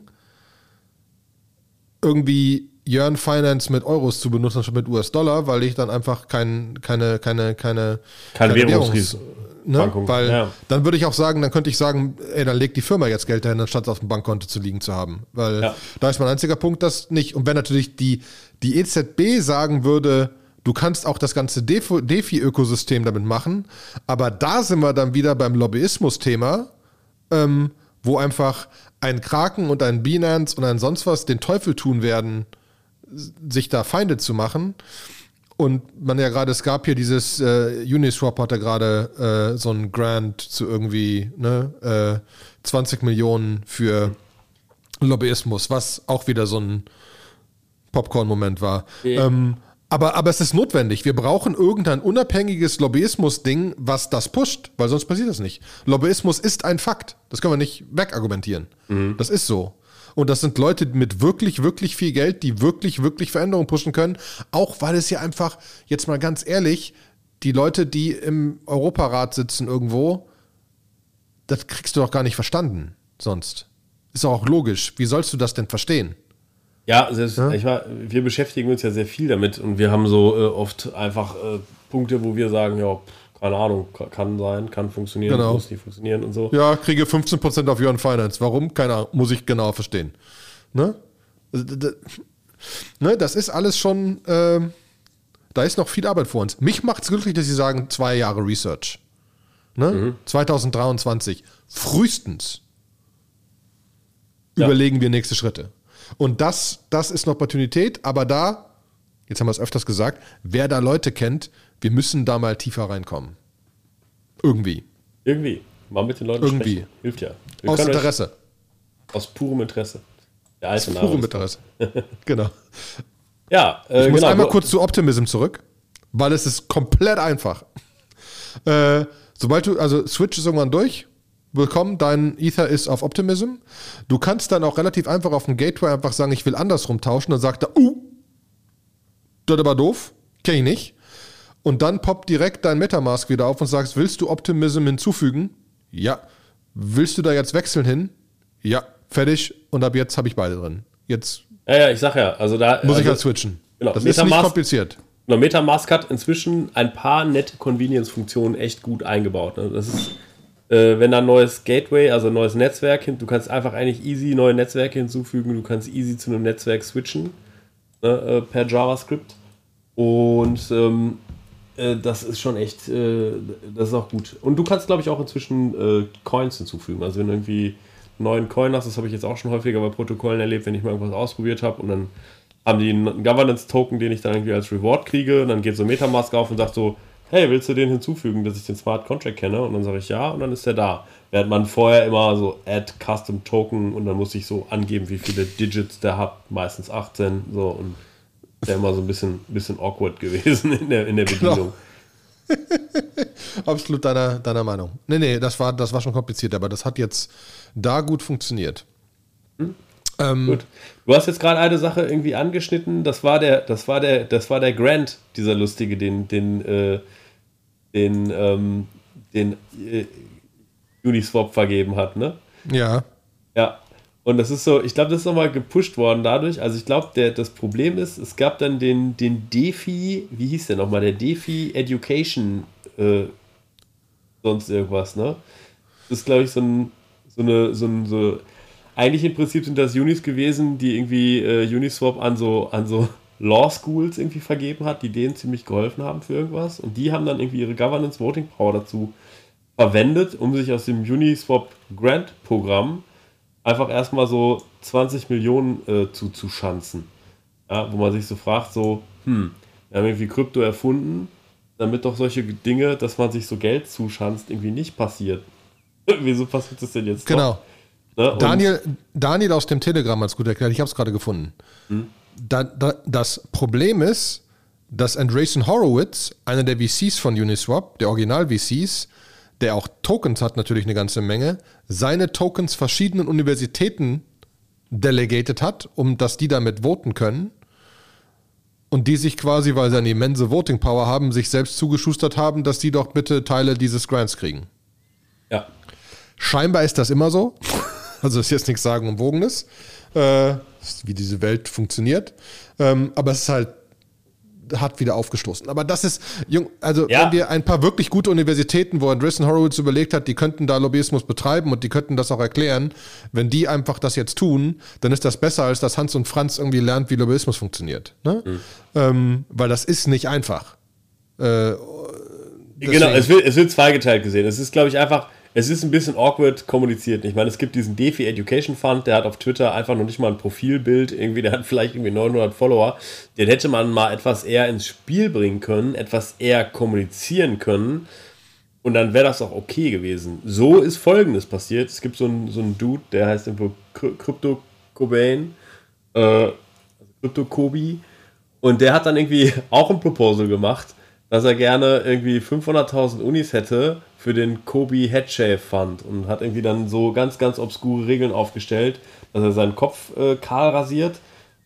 Speaker 1: irgendwie Yearn Finance mit Euros zu benutzen statt mit US-Dollar, weil ich dann einfach kein, keine, keine, keine,
Speaker 2: keine, keine Währungsrisiko.
Speaker 1: Ne? Weil ja. dann würde ich auch sagen, dann könnte ich sagen, ey, dann legt die Firma jetzt Geld dahin, anstatt es auf dem Bankkonto zu liegen zu haben. Weil ja. da ist mein einziger Punkt, das nicht. Und wenn natürlich die, die EZB sagen würde, du kannst auch das ganze DeFi-Ökosystem damit machen, aber da sind wir dann wieder beim Lobbyismus-Thema. Ähm, wo einfach ein Kraken und ein Binance und ein sonst was den Teufel tun werden, sich da Feinde zu machen. Und man ja gerade, es gab hier dieses, äh, Uniswap hatte gerade äh, so ein Grant zu irgendwie ne, äh, 20 Millionen für Lobbyismus, was auch wieder so ein Popcorn-Moment war. Ja. Ähm, aber, aber es ist notwendig. Wir brauchen irgendein unabhängiges Lobbyismus-Ding, was das pusht, weil sonst passiert das nicht. Lobbyismus ist ein Fakt. Das können wir nicht wegargumentieren. Mhm. Das ist so. Und das sind Leute mit wirklich, wirklich viel Geld, die wirklich, wirklich Veränderungen pushen können. Auch weil es ja einfach, jetzt mal ganz ehrlich, die Leute, die im Europarat sitzen irgendwo, das kriegst du doch gar nicht verstanden sonst. Ist auch logisch. Wie sollst du das denn verstehen?
Speaker 2: Ja, selbst, ja? Ich war, wir beschäftigen uns ja sehr viel damit und wir haben so äh, oft einfach äh, Punkte, wo wir sagen, ja, keine Ahnung, kann sein, kann funktionieren,
Speaker 1: Genau.
Speaker 2: muss nicht funktionieren und so.
Speaker 1: Ja, kriege 15% auf Your Finance. Warum? Keine Ahnung. Muss ich genau verstehen. Ne? Also, ne? Das ist alles schon, ähm, da ist noch viel Arbeit vor uns. Mich macht es glücklich, dass Sie sagen, zwei Jahre Research. Ne? 2023. Frühestens
Speaker 2: Ja.
Speaker 1: überlegen wir nächste Schritte. Und das, das ist eine Opportunität, aber da, jetzt haben wir es öfters gesagt, wer da Leute kennt, wir müssen da mal tiefer reinkommen. Irgendwie.
Speaker 2: Irgendwie. Mal mit den Leuten
Speaker 1: Irgendwie.
Speaker 2: sprechen. Hilft ja. Wir
Speaker 1: Aus
Speaker 2: können euch-
Speaker 1: Interesse.
Speaker 2: Aus purem Interesse. Der alte Name.
Speaker 1: Purem Interesse. genau.
Speaker 2: Ja, äh,
Speaker 1: Ich muss
Speaker 2: genau.
Speaker 1: einmal kurz zu Optimism zurück, weil es ist komplett einfach. Äh, sobald du, also Switch ist irgendwann durch, willkommen, dein Ether ist auf Optimism. Du kannst dann auch relativ einfach auf dem Gateway einfach sagen, ich will andersrum tauschen. Dann sagt er, uh, das war doof, kenn ich nicht. Und dann poppt direkt dein Metamask wieder auf und sagst, willst du Optimism hinzufügen? Ja. Willst du da jetzt wechseln hin? Ja. Fertig. Und ab jetzt habe ich beide drin. Jetzt
Speaker 2: Ja, ja, ich sag ja. Also da.
Speaker 1: muss
Speaker 2: also,
Speaker 1: ich halt switchen.
Speaker 2: genau,
Speaker 1: das ist nicht
Speaker 2: Metamask-
Speaker 1: kompliziert.
Speaker 2: Genau, Metamask hat inzwischen ein paar nette Convenience-Funktionen echt gut eingebaut. Ne? Das ist, äh, wenn da ein neues Gateway, also ein neues Netzwerk hin, du kannst einfach eigentlich easy neue Netzwerke hinzufügen, du kannst easy zu einem Netzwerk switchen ne, äh, per JavaScript. Und ähm, äh, das ist schon echt, äh, das ist auch gut. Und du kannst, glaube ich, auch inzwischen Coins hinzufügen. Also wenn du irgendwie einen neuen Coin hast, das habe ich jetzt auch schon häufiger bei Protokollen erlebt, wenn ich mal irgendwas ausprobiert habe und dann haben die einen Governance-Token, den ich dann irgendwie als Reward kriege. Und dann geht so Metamask auf und sagt so, hey, willst du den hinzufügen, dass ich den Smart Contract kenne? Und dann sage ich ja und dann ist der da. Während man vorher immer so Add Custom Token und dann muss ich so angeben, wie viele Digits der hat, meistens 18, so und der immer so ein bisschen, bisschen awkward gewesen in der, in der Bedienung.
Speaker 1: Absolut deiner, deiner Meinung. Nee, nee, das war, das war schon kompliziert, aber das hat jetzt da gut funktioniert. Ähm,
Speaker 2: Gut. Du hast jetzt gerade eine Sache irgendwie angeschnitten, das war der, das war der, das war der Grant, dieser lustige, den, den, äh, den, ähm, den äh, Uniswap vergeben hat, ne?
Speaker 1: Ja,
Speaker 2: Ja. Und das ist so, ich glaube, das ist nochmal gepusht worden dadurch. Also ich glaube, das Problem ist, es gab dann den, den DeFi, wie hieß der nochmal, der DeFi Education, äh, sonst irgendwas, ne? Das ist, glaube ich, so ein, so eine, so ein, so, eigentlich im Prinzip sind das Unis gewesen, die irgendwie äh, Uniswap an so, an so Law Schools irgendwie vergeben hat, die denen ziemlich geholfen haben für irgendwas. Und die haben dann irgendwie ihre Governance Voting Power dazu verwendet, um sich aus dem Uniswap Grant Programm einfach erstmal so 20 Millionen äh, zuzuschanzen. Ja, wo man sich so fragt, so, hm, wir haben irgendwie Krypto erfunden, damit doch solche Dinge, dass man sich so Geld zuschanzt, irgendwie nicht passiert. Wieso passiert das denn jetzt?
Speaker 1: genau.
Speaker 2: Ne?
Speaker 1: Daniel, Daniel aus dem Telegram hat es gut erklärt, ich habe es gerade gefunden.
Speaker 2: Hm?
Speaker 1: Da, da, das Problem ist, dass Andreessen Horowitz, einer der VCs von Uniswap, der Original-VCs, der auch Tokens hat, natürlich eine ganze Menge, seine Tokens verschiedenen Universitäten delegated hat, um dass die damit voten können. Und die sich quasi, weil sie eine immense Voting Power haben, sich selbst zugeschustert haben, dass die doch bitte Teile dieses Grants kriegen.
Speaker 2: ja.
Speaker 1: Scheinbar ist das immer so. Also ist jetzt nichts sagen umwogenes, äh, wie diese Welt funktioniert. Ähm, aber es ist halt hat wieder aufgestoßen. Aber das ist, jung, also
Speaker 2: Ja.
Speaker 1: wenn wir ein paar wirklich gute Universitäten, wo Andreessen Horowitz überlegt hat, die könnten da Lobbyismus betreiben und die könnten das auch erklären, wenn die einfach das jetzt tun, dann ist das besser, als dass Hans und Franz irgendwie lernt, wie Lobbyismus funktioniert. Ne? Ähm, weil das ist nicht einfach. Äh,
Speaker 2: Genau, es wird, es wird zweigeteilt gesehen. Es ist, glaube ich, einfach, es ist ein bisschen awkward kommuniziert. Ich meine, es gibt diesen DeFi Education Fund, der hat auf Twitter einfach noch nicht mal ein Profilbild, irgendwie, der hat vielleicht irgendwie 900 Follower. Den hätte man mal etwas eher ins Spiel bringen können, etwas eher kommunizieren können. Und dann wäre das auch okay gewesen. So ist Folgendes passiert. Es gibt so einen, so Dude, der heißt irgendwo Crypto Cobain, äh, also Crypto Kobi. Und der hat dann irgendwie auch ein Proposal gemacht, dass er gerne irgendwie 500.000 Unis hätte für den Kobe Headshave Fund und hat irgendwie dann so ganz, ganz obskure Regeln aufgestellt, dass er seinen Kopf äh, kahl rasiert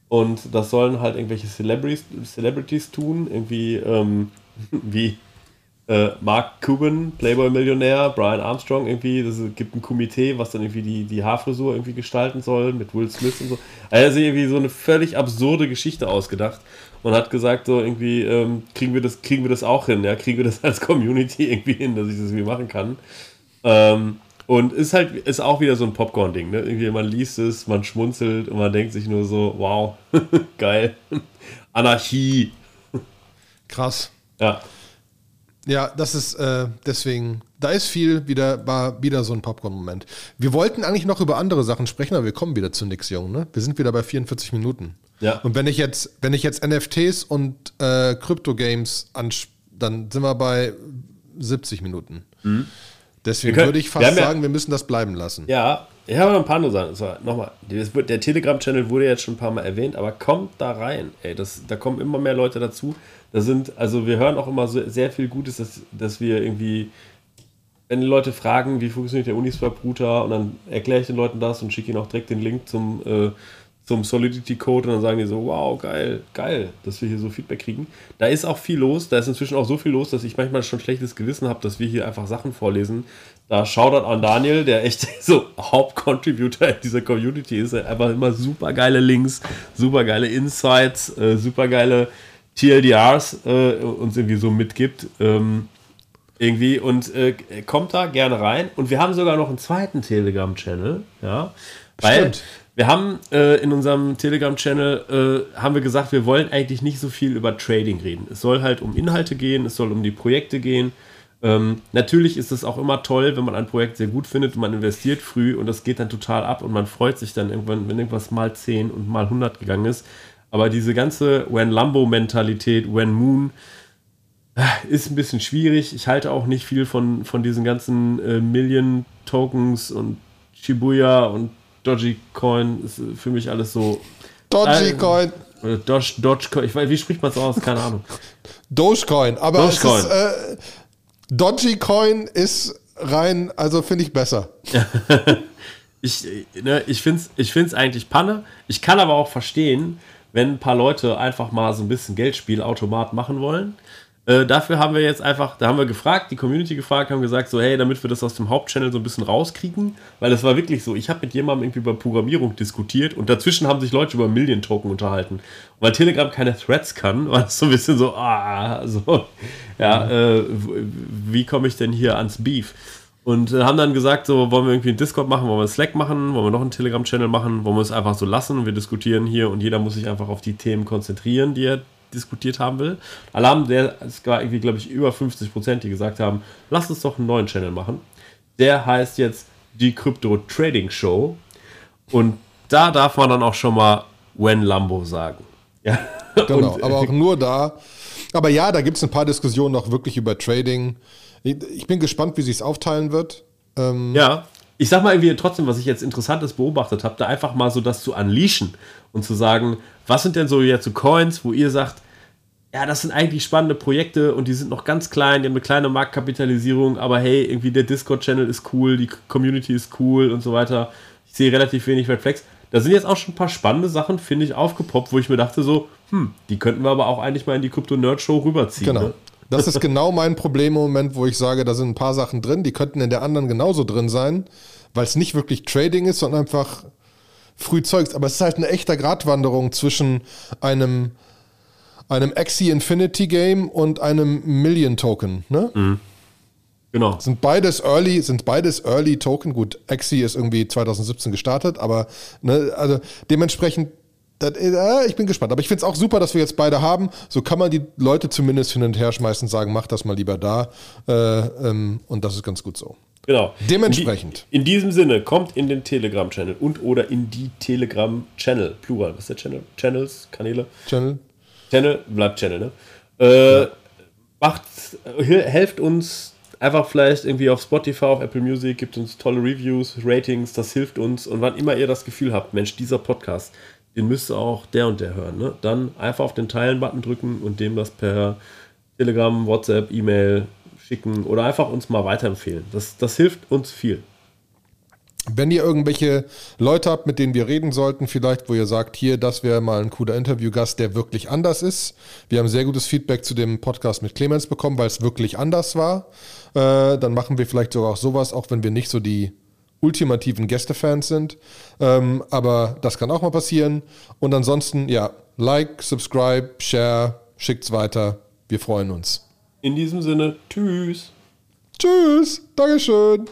Speaker 2: und das sollen halt irgendwelche Celebrities, Celebrities tun, irgendwie ähm, wie äh, Mark Cuban, Playboy-Millionär, Brian Armstrong irgendwie, es gibt ein Komitee, was dann irgendwie die, die Haarfrisur irgendwie gestalten soll mit Will Smith und so. Also irgendwie so eine völlig absurde Geschichte ausgedacht und hat gesagt, so irgendwie, ähm, kriegen, wir das, kriegen wir das auch hin, ja, kriegen wir das als Community irgendwie hin, dass ich das irgendwie machen kann. Ähm, und ist halt, ist auch wieder so ein Popcorn-Ding, ne? Irgendwie, man liest es, man schmunzelt und man denkt sich nur so, wow, geil. Anarchie.
Speaker 1: Krass.
Speaker 2: Ja.
Speaker 1: Ja, das ist äh, deswegen, da ist viel wieder, war wieder so ein Popcorn-Moment. Wir wollten eigentlich noch über andere Sachen sprechen, aber wir kommen wieder zu nix, Jung, ne? Wir sind wieder bei 44 Minuten.
Speaker 2: Ja.
Speaker 1: Und wenn ich jetzt, wenn ich jetzt NFTs und äh, Crypto-Games dann sind wir bei 70 Minuten.
Speaker 2: Mhm.
Speaker 1: Deswegen
Speaker 2: können-
Speaker 1: würde ich
Speaker 2: wir
Speaker 1: fast
Speaker 2: ja-
Speaker 1: sagen, wir müssen das bleiben lassen.
Speaker 2: Ja, ich habe noch ein paar andere Sachen. War- Nochmal, der Telegram-Channel wurde jetzt schon ein paar Mal erwähnt, aber kommt da rein. Ey, das, da kommen immer mehr Leute dazu. Da sind, also wir hören auch immer so, sehr viel Gutes, dass, dass wir irgendwie, wenn die Leute fragen, wie funktioniert der Uniswap-Router, und dann erkläre ich den Leuten das und schicke ihnen auch direkt den Link zum, äh, zum Solidity-Code und dann sagen die so, wow, geil, geil, dass wir hier so Feedback kriegen. Da ist auch viel los, da ist inzwischen auch so viel los, dass ich manchmal schon schlechtes Gewissen habe, dass wir hier einfach Sachen vorlesen. Da Shoutout an Daniel, der echt so Hauptcontributor in dieser Community ist. Er einfach immer super geile Links, super geile Insights, äh, super geile TLDRs äh, uns irgendwie so mitgibt. Ähm, irgendwie und äh, kommt da gerne rein. Und wir haben sogar noch einen zweiten Telegram-Channel, ja. Weil
Speaker 1: Stimmt.
Speaker 2: Wir haben äh, in unserem Telegram-Channel äh, haben wir gesagt, wir wollen eigentlich nicht so viel über Trading reden. Es soll halt um Inhalte gehen, es soll um die Projekte gehen. Ähm, natürlich ist es auch immer toll, wenn man ein Projekt sehr gut findet und man investiert früh und das geht dann total ab und man freut sich dann irgendwann, wenn irgendwas mal 10 und mal 100 gegangen ist. Aber diese ganze When Lambo-Mentalität, When Moon, ist ein bisschen schwierig. Ich halte auch nicht viel von, von diesen ganzen äh, Million Tokens und Shibuya und Dogecoin. Ist äh, für mich alles so.
Speaker 1: Dogecoin,
Speaker 2: Oder Doge, Dogecoin. Ich weiß, wie spricht man es aus? Keine Ahnung.
Speaker 1: Dogecoin, aber
Speaker 2: Dogecoin.
Speaker 1: ist, äh, Dogecoin ist rein, also finde ich besser.
Speaker 2: Ich, äh, ne, ich finde es ich find's eigentlich Panne. Ich kann aber auch verstehen, wenn ein paar Leute einfach mal so ein bisschen Geldspielautomat machen wollen. Äh, dafür haben wir jetzt einfach, da haben wir gefragt, die Community gefragt, haben gesagt, so, hey, damit wir das aus dem Hauptchannel so ein bisschen rauskriegen, weil das war wirklich so, ich habe mit jemandem irgendwie über Programmierung diskutiert und dazwischen haben sich Leute über Million Token unterhalten. Und weil Telegram keine Threads kann, war es so ein bisschen so, ah, so, ja, äh, wie komme ich denn hier ans Beef? Und äh, haben dann gesagt, so, wollen wir irgendwie einen Discord machen, wollen wir einen Slack machen, wollen wir noch einen Telegram-Channel machen, wollen wir es einfach so lassen und wir diskutieren hier und jeder muss sich einfach auf die Themen konzentrieren, die er diskutiert haben will. Haben, der, es war irgendwie, glaube ich, über 50 Prozent, die gesagt haben, lass uns doch einen neuen Channel machen. Der heißt jetzt die Crypto Trading Show. Und da darf man dann auch schon mal When Lambo sagen. Ja.
Speaker 1: Genau,
Speaker 2: und,
Speaker 1: aber auch nur da. Aber ja, da gibt es ein paar Diskussionen auch wirklich über Trading. Ich, ich bin gespannt, wie sich es aufteilen wird. Ähm,
Speaker 2: Ja, ich sag mal irgendwie trotzdem, was ich jetzt Interessantes beobachtet habe, da einfach mal so das zu unleashen und zu sagen, was sind denn so jetzt so Coins, wo ihr sagt, ja, das sind eigentlich spannende Projekte und die sind noch ganz klein, die haben eine kleine Marktkapitalisierung, aber hey, irgendwie der Discord-Channel ist cool, die Community ist cool und so weiter. Ich sehe relativ wenig Red Flags. Da sind jetzt auch schon ein paar spannende Sachen, finde ich, aufgepoppt, wo ich mir dachte so, hm, die könnten wir aber auch eigentlich mal in die Crypto-Nerd-Show rüberziehen.
Speaker 1: Genau.
Speaker 2: Ne?
Speaker 1: Das ist genau mein Problem im Moment, wo ich sage, da sind ein paar Sachen drin, die könnten in der anderen genauso drin sein, weil es nicht wirklich Trading ist, sondern einfach früh Zeugs. Aber es ist halt eine echte Gratwanderung zwischen einem, einem Axie Infinity Game und einem Million Token. Ne?
Speaker 2: Genau.
Speaker 1: Sind beides Early, sind beides Early Token. Gut, Axie ist irgendwie 2017 gestartet, aber ne, also dementsprechend, das, äh, ich bin gespannt. Aber ich finde es auch super, dass wir jetzt beide haben. So kann man die Leute zumindest hin und her schmeißen und sagen, mach das mal lieber da. Äh, ähm, und das ist ganz gut so.
Speaker 2: Genau.
Speaker 1: Dementsprechend.
Speaker 2: In, die, in diesem Sinne, kommt in den Telegram-Channel und oder in die Telegram-Channel. Plural, was ist der Channel? Channels, Kanäle?
Speaker 1: Channel.
Speaker 2: Channel, bleibt Channel, ne? Äh, Macht, hel- helft uns einfach vielleicht irgendwie auf Spotify, auf Apple Music, gibt uns tolle Reviews, Ratings, das hilft uns. Und wann immer ihr das Gefühl habt, Mensch, dieser Podcast, den müsste auch der und der hören, ne? Dann einfach auf den Teilen-Button drücken und dem das per Telegram, WhatsApp, E-Mail schicken oder einfach uns mal weiterempfehlen. Das, das hilft uns viel.
Speaker 1: Wenn ihr irgendwelche Leute habt, mit denen wir reden sollten, vielleicht, wo ihr sagt, hier, das wäre mal ein cooler Interviewgast, der wirklich anders ist. Wir haben sehr gutes Feedback zu dem Podcast mit Clemens bekommen, weil es wirklich anders war. Äh, dann machen wir vielleicht sogar auch sowas, auch wenn wir nicht so die ultimativen Gästefans sind. Ähm, aber das kann auch mal passieren. Und ansonsten, ja, like, subscribe, share, schickt's weiter. Wir freuen uns.
Speaker 2: In diesem Sinne, tschüss.
Speaker 1: Tschüss. Dankeschön.